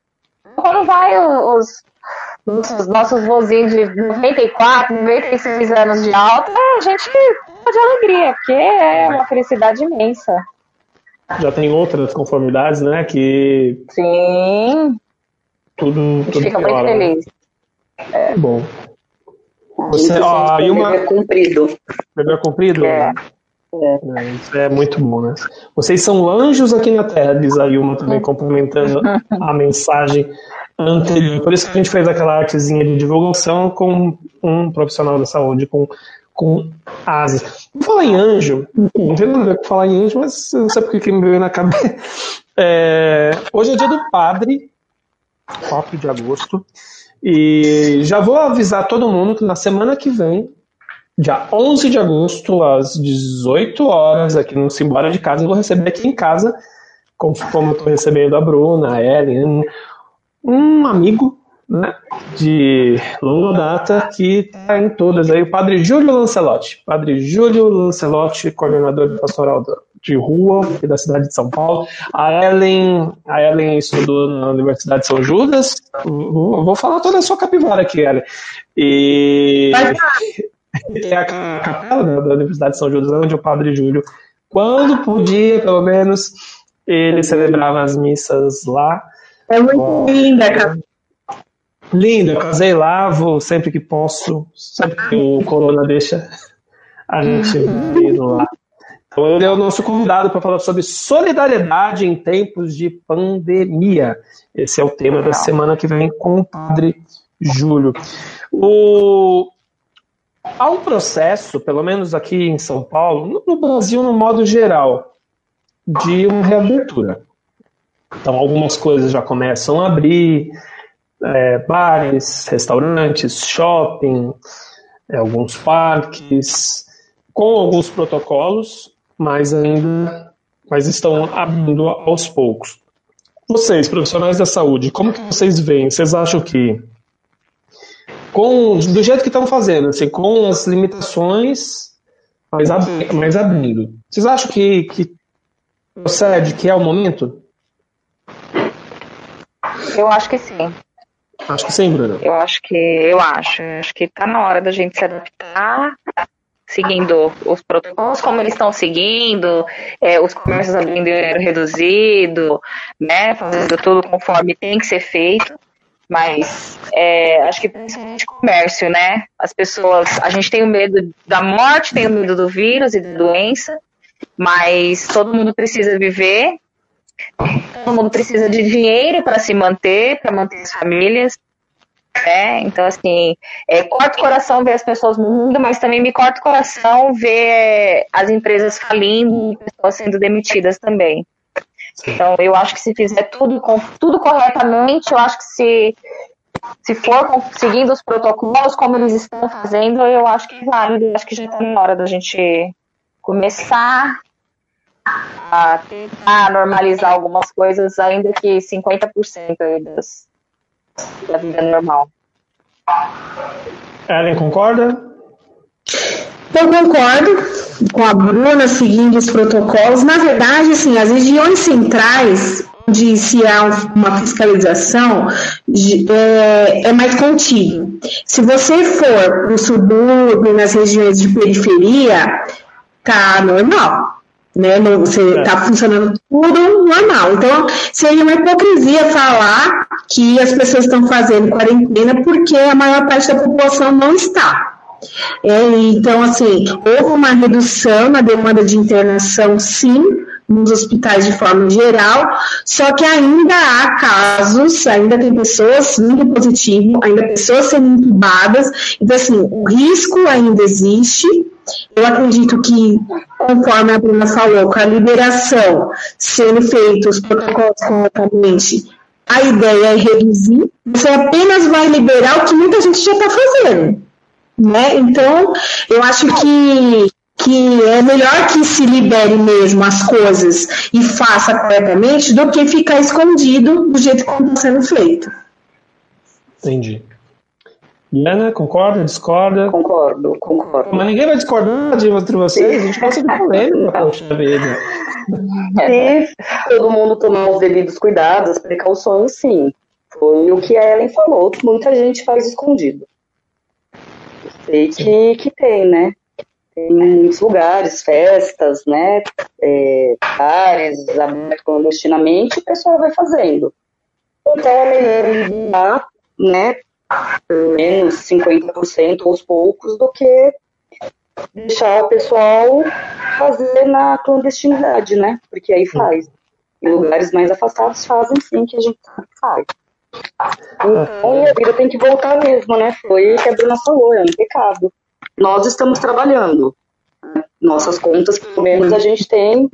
Quando vai os, os nossos vozinhos de 94, 96 anos de alta, a gente fica de alegria, porque é uma felicidade imensa. Já tem outras conformidades, né? Que. Sim tudo, tudo fica pior, muito né? feliz. É. Bom. Você, ó, e uma... Dever cumprido. Cumprido? É. É. Isso é muito bom, né? Vocês são anjos aqui na Terra, diz a Ilma também, complementando a mensagem anterior. Por isso que a gente fez aquela artezinha de divulgação com um profissional da saúde, com, com asas. Vou falar em anjo, não tem nada a ver com falar em anjo, mas não sei porque que me veio na cabeça. É, hoje é dia do padre, 4 de agosto. E já vou avisar todo mundo que na semana que vem, dia 11 de agosto, às 18 horas, aqui no Simbora de Casa, eu vou receber aqui em casa, como, como eu estou recebendo a Bruna, a Ellen, um amigo né, de longa data que está em todas aí, o Padre Júlio Lancelotti. Padre Júlio Lancelotti, coordenador do pastoral de rua aqui da cidade de São Paulo. A Ellen, a Ellen estudou na Universidade de São Judas. Vou falar toda a sua capivara aqui, Ellen. E é a capela né, da Universidade de São Judas, onde o Padre Júlio, quando podia, pelo menos, ele celebrava as missas lá. É muito linda, cara. Linda, casei lá, vou sempre que posso, sempre que o Corona deixa a gente ir lá. Então ele é o nosso convidado para falar sobre solidariedade em tempos de pandemia. Esse é o tema da semana que vem com o Padre Júlio. O... Há um processo, pelo menos aqui em São Paulo, no Brasil no modo geral, de uma reabertura. Então algumas coisas já começam a abrir, é, bares, restaurantes, shopping, é, alguns parques, com alguns protocolos, mas ainda mas estão abrindo aos poucos. Vocês, profissionais da saúde, como que vocês veem? Vocês acham que com do jeito que estão fazendo, assim, com as limitações, mas, ab, mas abrindo, vocês acham que, que procede, que é o momento? Eu acho que sim. Acho que sim, Bruno. Eu acho que eu acho, acho que está na hora da gente se adaptar seguindo os protocolos como eles estão seguindo, é, os comércios abrindo horário reduzido, né, fazendo tudo conforme tem que ser feito. Mas é, acho que principalmente comércio, né? As pessoas, a gente tem o medo da morte, tem o medo do vírus e da doença, mas todo mundo precisa viver, todo mundo precisa de dinheiro para se manter, para manter as famílias. Né? Então, assim, é, corta o coração ver as pessoas morrendo, mas também me corta o coração ver as empresas falindo e pessoas sendo demitidas também. Então, eu acho que se fizer tudo, tudo corretamente, eu acho que se, se for seguindo os protocolos como eles estão fazendo, eu acho que é válido. Eu acho que já está na hora da gente começar a tentar normalizar algumas coisas, ainda que 50% das, da vida normal. Ellen, concorda? Eu concordo com a Bruna seguindo os protocolos. Na verdade, assim, as regiões centrais, onde se há uma fiscalização, é, é mais contido. Se você for para o subúrbio, nas regiões de periferia, tá normal né? Você está é. funcionando tudo normal. Então, seria uma hipocrisia falar que as pessoas estão fazendo quarentena porque a maior parte da população não está. É, então, assim, houve uma redução na demanda de internação, sim, nos hospitais de forma geral, só que ainda há casos, ainda tem pessoas vindo positivo, ainda pessoas sendo intubadas, então, assim, o risco ainda existe, eu acredito que, conforme a Bruna falou, com a liberação sendo feitos os protocolos corretamente, a ideia é reduzir. Você apenas vai liberar o que muita gente já está fazendo. Né? Então, eu acho que, que é melhor que se libere mesmo as coisas e faça corretamente do que ficar escondido do jeito como está sendo feito. Entendi. Diana, concorda, discorda? Concordo, concordo. Mas ninguém vai discordar de entre vocês, a gente gosta de polêmica, poxa vida. Se todo mundo tomar os devidos cuidados, as precauções, sim. Foi o que a Ellen falou, que muita gente faz escondido. sei que, que tem, né? Tem muitos lugares, festas, né? É, bares abertos clandestinamente, o pessoal vai fazendo. Então é melhor eliminar, né? Pelo menos 50% aos poucos, do que deixar o pessoal fazer na clandestinidade, né? Porque aí faz. Em lugares mais afastados fazem sim, que a gente sabe que faz. Então a vida tem que voltar mesmo, né? Foi o que a Bruna falou, é um pecado. Nós estamos trabalhando. Nossas contas, pelo menos, a gente tem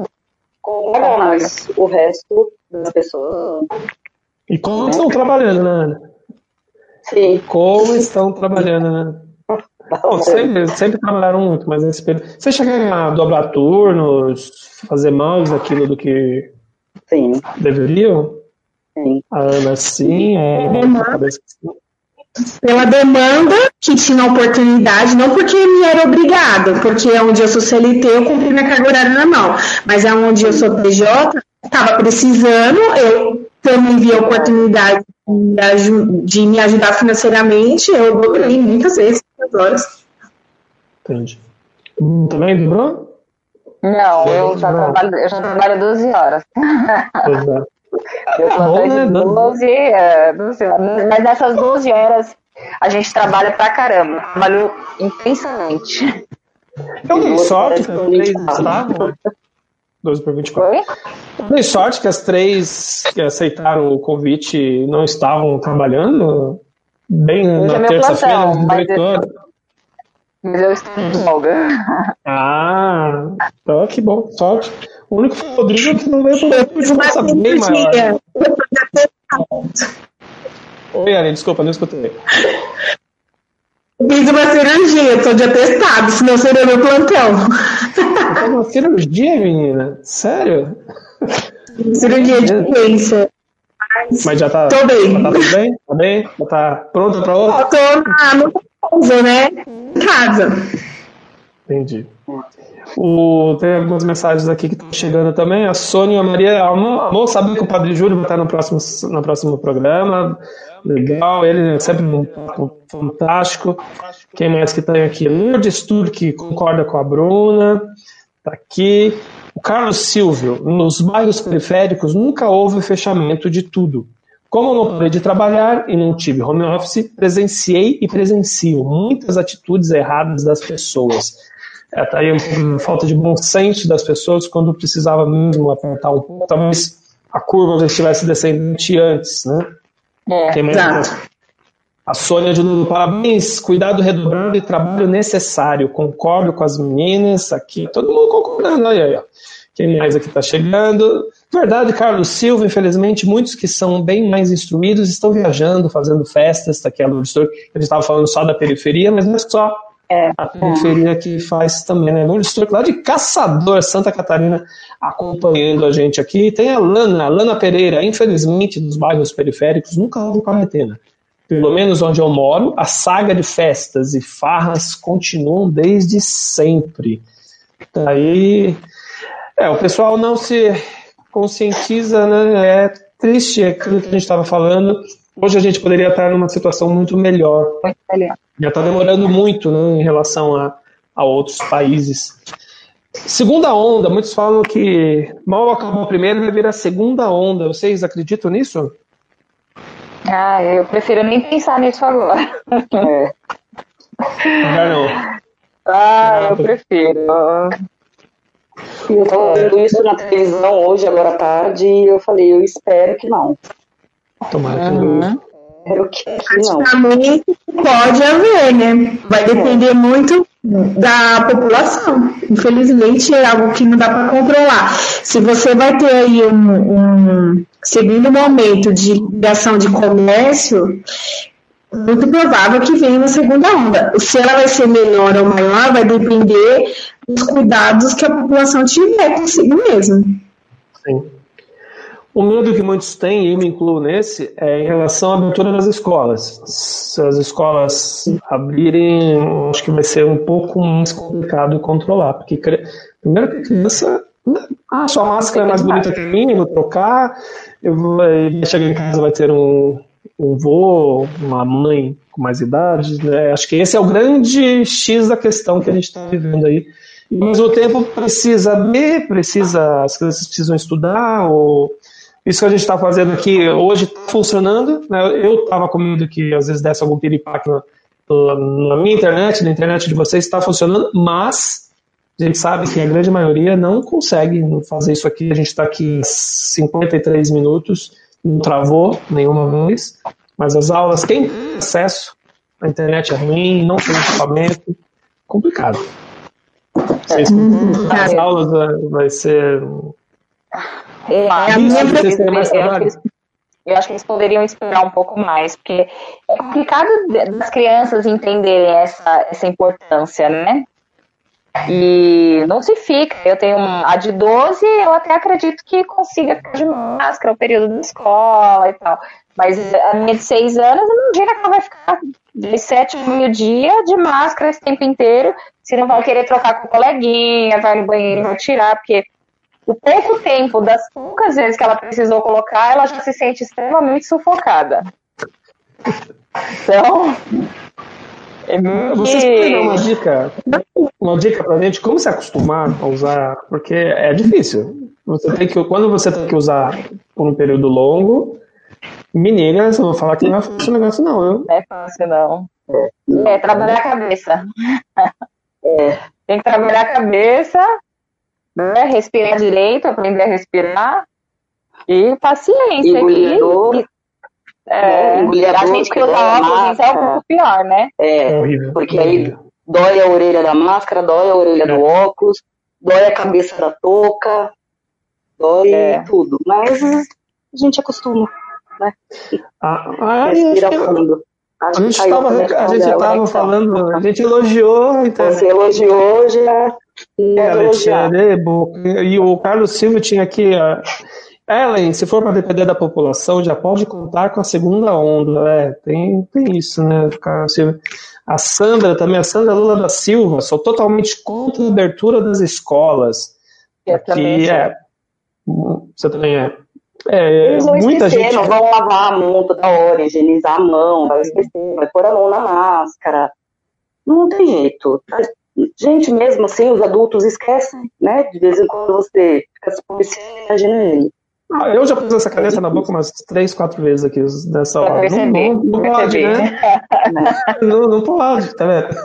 como pagar, mas o resto das pessoas. E como estão trabalhando, né, Ana? Sim. Como estão trabalhando, né? Bom, sempre, sempre trabalharam muito, mas nesse período. Você chega a dobrar turnos, fazer mais aquilo do que sim. deveriam? Sim. A Ana, sim. É, Pela demanda que tinha oportunidade, não porque me era obrigado, porque é onde eu sou CLT, eu cumpri minha carga horária normal, mas é onde eu sou PJ, estava precisando, eu também vi a oportunidade de me ajudar financeiramente, eu dobrei muitas vezes as horas. Entendi. Também dobrou? Não, eu já, trabalho, eu já trabalho 12 horas. Pois é. Eu tá de 12, é, 12 horas. Mas nessas 12 horas a gente trabalha pra caramba. Trabalho intensamente. Eu dei sorte vocês estavam 12 por 24. Oi? Dei sorte que as três que aceitaram o convite não estavam trabalhando bem Hoje na é terça-feira, mas, mas eu estou de folga. Ah, então que bom, sorte. O único Rodrigo que não veio por força bem maior. Oi, Ari, desculpa, não escutei. Fiz uma cirurgia, estou de atestado, senão seria meu plantão. Uma cirurgia, menina? Sério? Cirurgia de doença. Mas já tá. Tô bem. Já tá tudo bem? Tá bem? Já tá pronta pra outra? Eu tô na, no né? Em casa. Entendi. O, tem algumas mensagens aqui que estão chegando também. A Sônia e a Maria amor, sabe que o Padre Júlio vai estar no próximo, no próximo programa legal, ele é sempre um fantástico. Quem mais que tem aqui? Lourdes Tur, concorda com a Bruna, tá aqui. O Carlos Silvio, nos bairros periféricos nunca houve fechamento de tudo. Como eu não parei de trabalhar e não tive home office, presenciei e presencio muitas atitudes erradas das pessoas. É, tá aí uma falta de bom senso das pessoas quando precisava mesmo apertar um pouco, talvez a curva estivesse descendente antes, né? É, Tem exato. A Sônia de novo, parabéns, cuidado redobrado e trabalho necessário. Concordo com as meninas aqui, todo mundo concordando aí, aí ó. Quem mais aqui está chegando? Verdade, Carlos Silva, infelizmente, muitos que são bem mais instruídos estão viajando, fazendo festas, está aqui a Lourdes a gente estava falando só da periferia, mas não é só é, a periferia é. que faz também, né? Lourdes Turco, lá de Caçador, Santa Catarina, acompanhando a gente aqui. Tem a Lana, a Lana Pereira, infelizmente, dos bairros periféricos, nunca houve quarentena. Pelo menos onde eu moro, a saga de festas e farras continuam desde sempre. Daí, é, o pessoal não se conscientiza, né? É triste aquilo que a gente estava falando. Hoje a gente poderia estar numa situação muito melhor. Já está demorando muito né, em relação a, a outros países. Segunda onda, muitos falam que mal acabou a primeira vai vir a segunda onda. Vocês acreditam nisso? Ah, eu prefiro nem pensar nisso agora. É. Já não. Ah, eu prefiro. Eu tô vendo isso na televisão hoje, agora à tarde, e eu falei, eu espero que não. Tomara que uhum. não. Que não. pode haver, né? Vai depender muito da população. Infelizmente é algo que não dá para controlar. Se você vai ter aí um, um segundo momento de ligação de comércio, muito provável que venha uma segunda onda. Se ela vai ser menor ou maior, vai depender dos cuidados que a população tiver consigo mesmo. Sim. O medo que muitos têm, e eu me incluo nesse, é em relação à abertura das escolas. Se as escolas abrirem, acho que vai ser um pouco mais complicado controlar, porque primeiro que a criança ah, sua máscara é mais bonita que a minha, vou trocar, eu vou chegar em casa vai ter um, um vô, uma mãe com mais idade, né? Acho que esse é o grande X da questão que a gente está vivendo aí. E ao mesmo tempo precisa ver, precisa, as crianças precisam estudar, ou isso que a gente está fazendo aqui hoje está funcionando. Né? Eu estava com medo que às vezes desse algum piripaque na, na minha internet, na internet de vocês, está funcionando, mas a gente sabe que a grande maioria não consegue fazer isso aqui. A gente está aqui 53 minutos, não travou nenhuma vez, mas as aulas, quem tem acesso, a internet é ruim, não tem equipamento, complicado. Vocês, as aulas vai ser é eu, acho eles, eu, acho que eles poderiam esperar um pouco mais, porque é complicado das crianças entenderem essa, essa importância, né? E não se fica. Eu tenho a de 12, eu até acredito que consiga ficar de máscara o período da escola e tal. Mas a minha de 6 anos, eu não digo que ela vai ficar de 7 a meio-dia de máscara esse tempo inteiro, se não vão querer trocar com o coleguinha, vai no banheiro e vai tirar, porque o pouco tempo das poucas vezes que ela precisou colocar, ela já se sente extremamente sufocada. Então. É Vocês podem dar uma dica, uma dica pra gente como se acostumar a usar, porque é difícil. Você tem que, quando você tem que usar por um período longo, meninas, eu vou falar que não é fácil o negócio, não. Eu... Não é fácil, não. É, é trabalhar a cabeça. É. Tem que trabalhar a cabeça né? Respirar direito, aprender a respirar. E paciência. Engolir a dor. É, engolir a, a gente que usa óculos, isso é um pouco pior, né? É, horrível, porque aí dói a orelha da máscara, dói a orelha é. do óculos, dói a cabeça da touca, dói é. tudo. Mas a gente acostuma, né? Ah, ah Respira fundo. A gente estava a gente tava falando, a gente elogiou. Então... Você elogiou já. É, Alexandre, e o Carlos Silva tinha aqui. Ellen, se for para depender da população, já pode contar com a segunda onda. É, tem, tem isso, né, Carlos Silva? A Sandra também, a Sandra Lula da Silva, sou totalmente contra a abertura das escolas. Eu Aqui, também é. Você também é. É, Eles vão muita esquecer, gente... não vão lavar a mão toda hora, higienizar a mão, vai esquecer, vai pôr a mão na máscara. Não tem jeito. Gente, mesmo assim, os adultos esquecem, né? De vez em quando você fica se policiando, imagina ele. Ah, eu já pus essa caneta na boca umas três, quatro vezes aqui nessa hora. Não, não, não pode, né? não, não pode, tá vendo?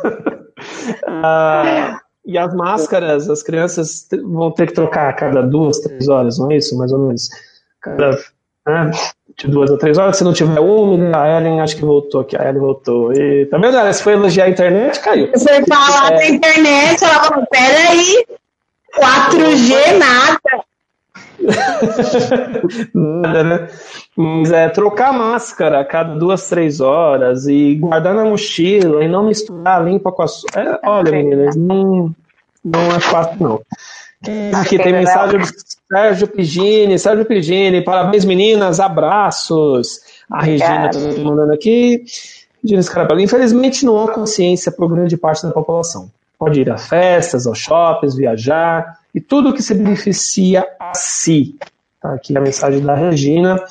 ah, e as máscaras, as crianças vão ter que trocar a cada duas, três horas, não é isso? Mais ou menos cada né, de duas a três horas. Se não tiver úmido, a Ellen acho que voltou aqui. A Ellen voltou. E também, tá Se foi elogiar a internet, caiu. Você falar é... da internet, ela falou: peraí. 4G nada. nada, né? Mas é trocar máscara a cada duas, três horas e guardar na mochila e não misturar limpa com a sua. É, olha, meninas, não, não é fácil, não. Aqui tem mensagem Sérgio Pigini. Sérgio Pigini, parabéns meninas, abraços. A Regina está mandando aqui. Regina Scarabello. Infelizmente não há consciência por grande parte da população. Pode ir a festas, aos shoppings, viajar e tudo que se beneficia a si. Tá aqui a mensagem da Regina.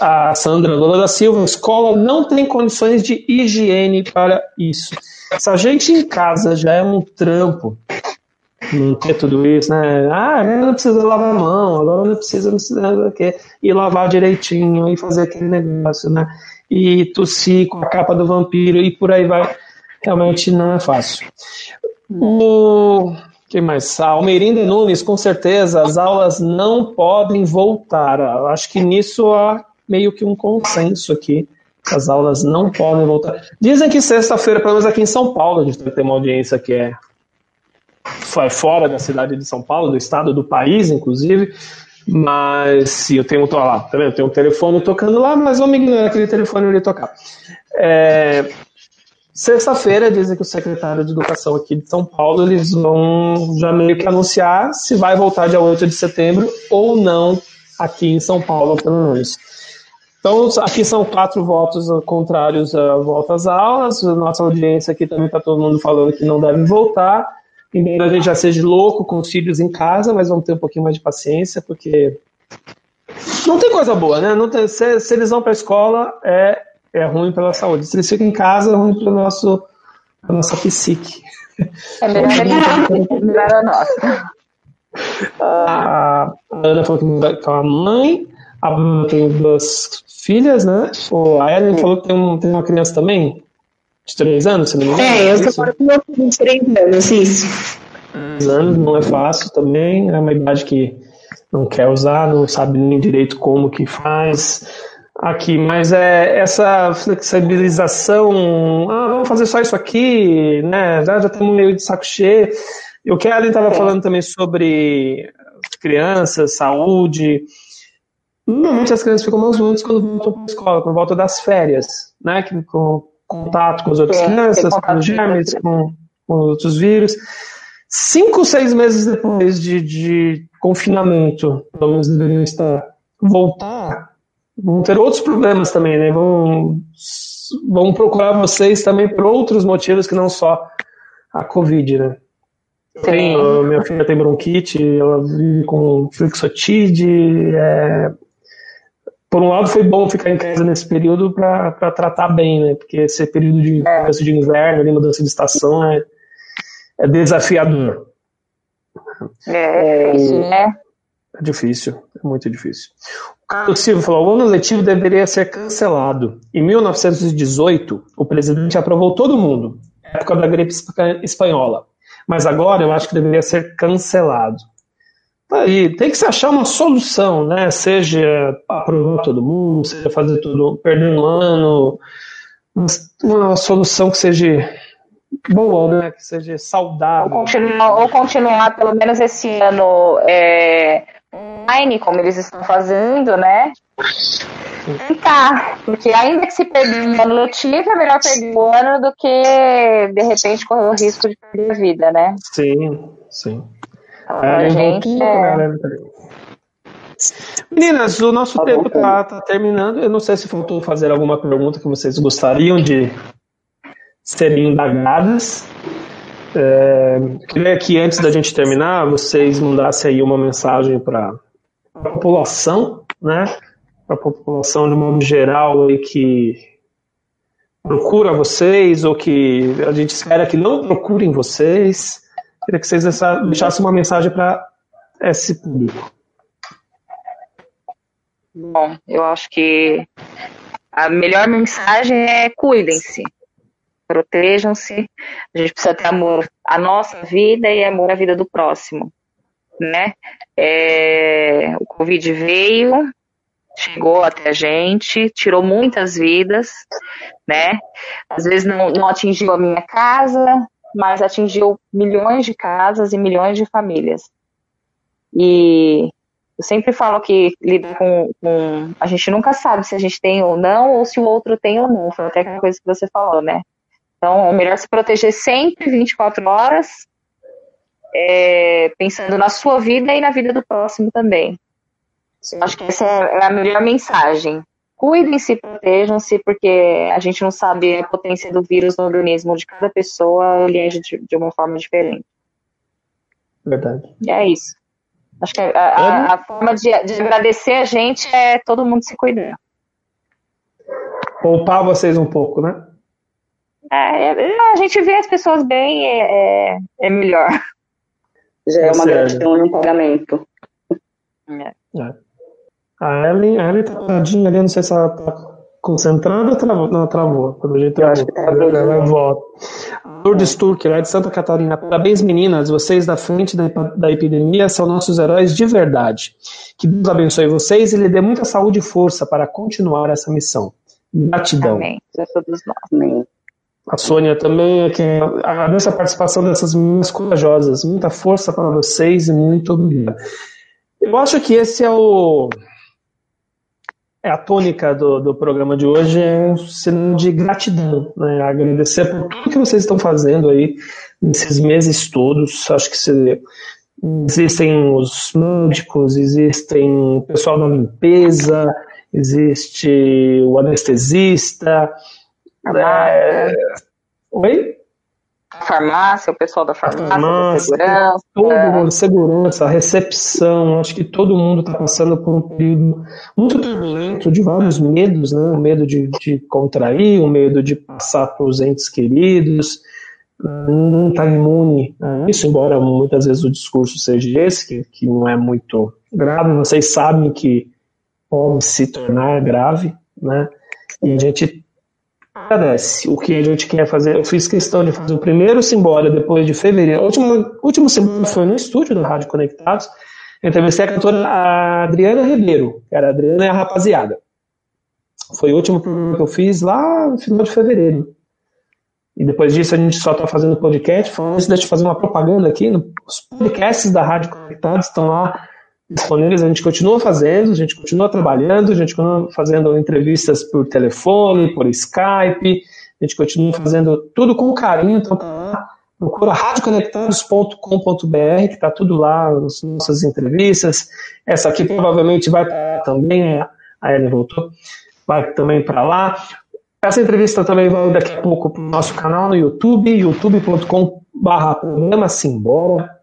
A Sandra Lola da Silva, a escola não tem condições de higiene para isso. Se a gente em casa já é um trampo, não ter tudo isso, né? Ah, não precisa lavar a mão, agora não precisa, não precisa quê, e lavar direitinho e fazer aquele negócio, né? E tossir com a capa do vampiro e por aí vai. Realmente não é fácil. O que mais? A Nunes, com certeza, as aulas não podem voltar. Acho que nisso há meio que um consenso aqui. As aulas não podem voltar. Dizem que sexta-feira, pelo menos aqui em São Paulo, a gente ter uma audiência que é fora da cidade de São Paulo, do estado, do país, inclusive. Mas se eu tenho, tô lá, tá vendo? Eu tenho um telefone tocando lá, mas vamos ignorar aquele telefone ali tocar. É, Sexta-feira, dizem que o secretário de Educação aqui de São Paulo, eles vão já meio que anunciar se vai voltar dia 8 de setembro ou não aqui em São Paulo, pelo menos. Então, aqui são quatro votos contrários à volta às aulas. Nossa audiência aqui também está todo mundo falando que não devem voltar. Embora a gente já seja louco com os filhos em casa, mas vamos ter um pouquinho mais de paciência, porque não tem coisa boa, né? Não tem, se, se eles vão para a escola, é, é ruim pela saúde. Se eles ficam em casa, é ruim para nosso a nossa psique. É melhor, é melhor a nossa. A, Ana falou que com a mãe, a Bruna tem duas filhas, né? A Ellen falou que tem, um, tem uma criança também, de três anos, se não me engano. É, eu sou com meu filho de três anos, isso. Três anos não é fácil também, é uma idade que não quer usar, não sabe nem direito como que faz aqui, mas é essa flexibilização, ah, vamos fazer só isso aqui, né? Já, já estamos meio de saco cheio. E o que a Ellen estava é. falando também sobre crianças, saúde. Normalmente as crianças ficam mais doentes quando voltam para a escola, quando voltam das férias, né? Com contato com as outras é, crianças, com os germes, com, com outros vírus. Cinco, seis meses depois de, de confinamento, pelo menos deveriam estar voltar vão ter outros problemas também, né? Vão, vão procurar vocês também por outros motivos que não só a Covid, né? Tem, minha filha tem bronquite, ela vive com flixotide. É... Por um lado, foi bom ficar em casa nesse período para tratar bem, né? Porque esse período de é. começo de inverno, ali, mudança de estação, é, é desafiador. É, é isso, né? É difícil, é muito difícil. O Carlos Silva falou: o ano letivo deveria ser cancelado. Em 1918, o presidente aprovou todo mundo, época da gripe espanhola. Mas agora eu acho que deveria ser cancelado. Tá aí, tem que se achar uma solução, né? Seja aprovar todo mundo, seja fazer tudo, perder um ano, uma solução que seja boa, né? Que seja saudável. Ou continuar, ou continuar pelo menos esse ano é, online, como eles estão fazendo, né? Tentar, porque ainda que se perder um ano letivo, é melhor perder um ano do que de repente correr o risco de perder a vida, né? Sim, sim. Então, é, a gente é... Meninas, o nosso tá tempo está tá terminando. Eu não sei se faltou fazer alguma pergunta que vocês gostariam de serem indagadas. É, queria que antes da gente terminar, vocês mandassem aí uma mensagem para a população, né? Para a população de modo geral aí que procura vocês ou que a gente espera que não procurem vocês. Queria que vocês deixassem uma mensagem para esse público. Bom, eu acho que a melhor mensagem é cuidem-se protejam-se. A gente precisa ter amor à nossa vida e amor à vida do próximo, né? É, o Covid veio, chegou até a gente, tirou muitas vidas, né? Às vezes não, não atingiu a minha casa, mas atingiu milhões de casas e milhões de famílias. E eu sempre falo que lidar com, com, A gente nunca sabe se a gente tem ou não, ou se o outro tem ou não. Foi até aquela coisa que você falou, né? Então, é melhor se proteger sempre, 24 horas, é, pensando na sua vida e na vida do próximo também. Eu acho que essa é a melhor mensagem. Cuidem-se, protejam-se, porque a gente não sabe a potência do vírus no organismo de cada pessoa, ele age de, de uma forma diferente. Verdade. E é isso. Acho que a, a, a forma de, de, agradecer a gente é todo mundo se cuidar. Poupar vocês um pouco, né? É, é a gente vê as pessoas bem é, é, é melhor. Já é, é uma gratidão e um pagamento. É. é. A Ellen, a Ellen tá paradinha ali, não sei se ela tá concentrada ou travou. Não, travou. Pelo jeito eu acho que travou. Ela volta. Lourdes Turk, lá de Santa Catarina. Parabéns, meninas. Vocês da frente da, da epidemia são nossos heróis de verdade. Que Deus abençoe vocês e lhe dê muita saúde e força para continuar essa missão. Gratidão. Amém. A todos nós. Amém. A Sônia também, que agradeço a participação dessas meninas corajosas. Muita força para vocês e muito obrigado. Eu acho que esse é o é a tônica do, do programa de hoje é um sinal de gratidão, né? Agradecer por tudo que vocês estão fazendo aí nesses meses todos. Acho que se, existem os médicos, existem o pessoal da limpeza, existe o anestesista. É... Oi? Farmácia, o pessoal da farmácia, farmácia segurança. Todo mundo, segurança, recepção. Acho que todo mundo está passando por um período muito turbulento, de vários medos, né? O medo de, de contrair, o medo de passar para os entes queridos. Não está imune a isso, embora muitas vezes o discurso seja esse, que, que não é muito grave. Vocês sabem que pode se tornar grave, né? E a gente agradece o que a gente quer fazer. Eu fiz questão de fazer o primeiro simbório depois de fevereiro. O último, último simbório foi no estúdio do Rádio Conectados. Entrevistei a cantora Adriana Ribeiro, que era a Adriana e a rapaziada. Foi o último programa que eu fiz lá no final de fevereiro. E depois disso a gente só está fazendo podcast. Falando isso, deixa eu fazer uma propaganda aqui. Os podcasts da Rádio Conectados estão lá disponíveis, a gente continua fazendo, a gente continua trabalhando, a gente continua fazendo entrevistas por telefone, por Skype, a gente continua fazendo tudo com carinho, então tá lá, procura radioconectados.com.br, que está tudo lá, as nossas entrevistas, essa aqui provavelmente vai para também, a Ellen voltou, vai também para lá. Essa entrevista também vai daqui a pouco para o nosso canal no YouTube, youtube.com.br programa Simbora,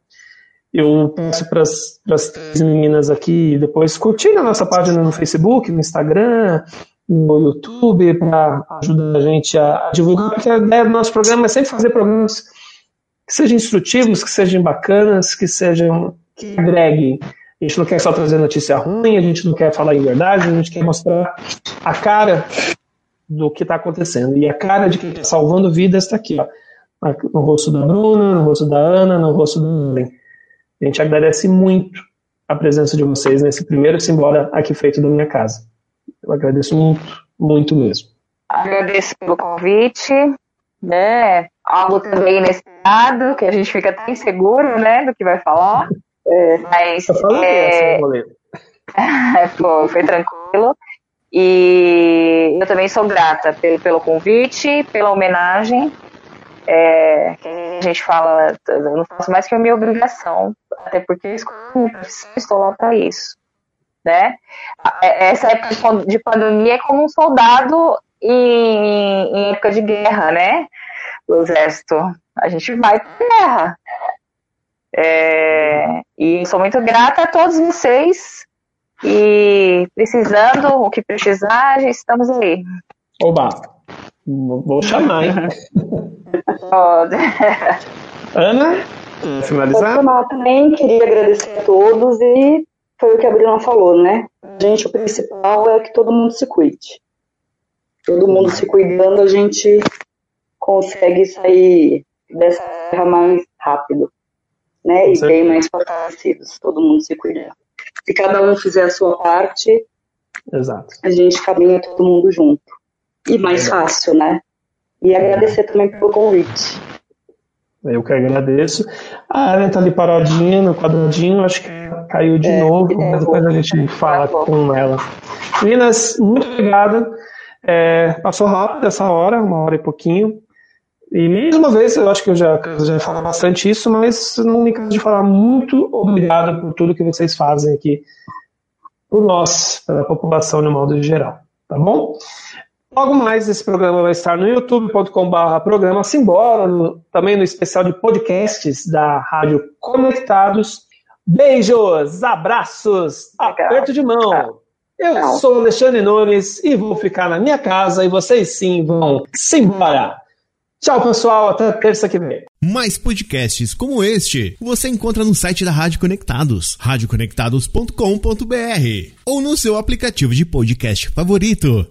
eu peço para as três meninas aqui depois curtirem a nossa página no Facebook, no Instagram, no YouTube, para ajudar a gente a, divulgar, porque a ideia do nosso programa é sempre fazer programas que sejam instrutivos, que sejam bacanas, que sejam que agreguem. A gente não quer só trazer notícia ruim, a gente não quer falar em verdade, a gente quer mostrar a cara do que está acontecendo. E a cara de quem está salvando vidas está aqui, ó. No rosto da Bruna, no rosto da Ana, no rosto da Ellen. A gente agradece muito a presença de vocês nesse primeiro Simbora aqui feito da minha casa. Eu agradeço muito, muito mesmo. Agradeço pelo convite, né? Algo também inesperado, que a gente fica até inseguro, né, do que vai falar. É, mas é... Pô, foi tranquilo. E eu também sou grata pelo, pelo convite, pela homenagem é, a gente fala, eu não faço mais que a minha obrigação, até porque estou lá para isso. Né? É, essa época de pandemia é como um soldado em, em época de guerra, né? O exército. A gente vai para guerra. É, e sou muito grata a todos vocês. E precisando, o que precisar, estamos aí. Oba! Vou chamar, hein? Ana, finalizar? Eu também queria agradecer a todos e foi o que a Bruna falou, né? Gente, o principal é que todo mundo se cuide. Todo mundo se cuidando, a gente consegue sair dessa terra mais rápido, né? E bem mais fortalecidos, todo mundo se cuidando. Se cada um fizer a sua parte, Exato. a gente caminha todo mundo junto. E mais fácil, né? E agradecer também pelo convite. Eu que agradeço. A Ellen tá ali paradinha no quadradinho, acho que caiu de é, novo, mas depois a gente fala com ela. Meninas, muito obrigado. É, passou rápido essa hora, uma hora e pouquinho. E mais uma vez, eu acho que eu já, já falei bastante isso, mas não me canso de falar muito obrigado por tudo que vocês fazem aqui por nós, pela população no modo geral. Tá bom? Logo mais, esse programa vai estar no youtube.com.br programa Simbora, no, também no especial de podcasts da Rádio Conectados. Beijos, abraços, aperto de mão. Eu sou Alexandre Nunes e vou ficar na minha casa e vocês sim vão simbora. Tchau, pessoal. Até terça que vem. Mais podcasts como este você encontra no site da Rádio Conectados, radioconectados.com.br ou no seu aplicativo de podcast favorito.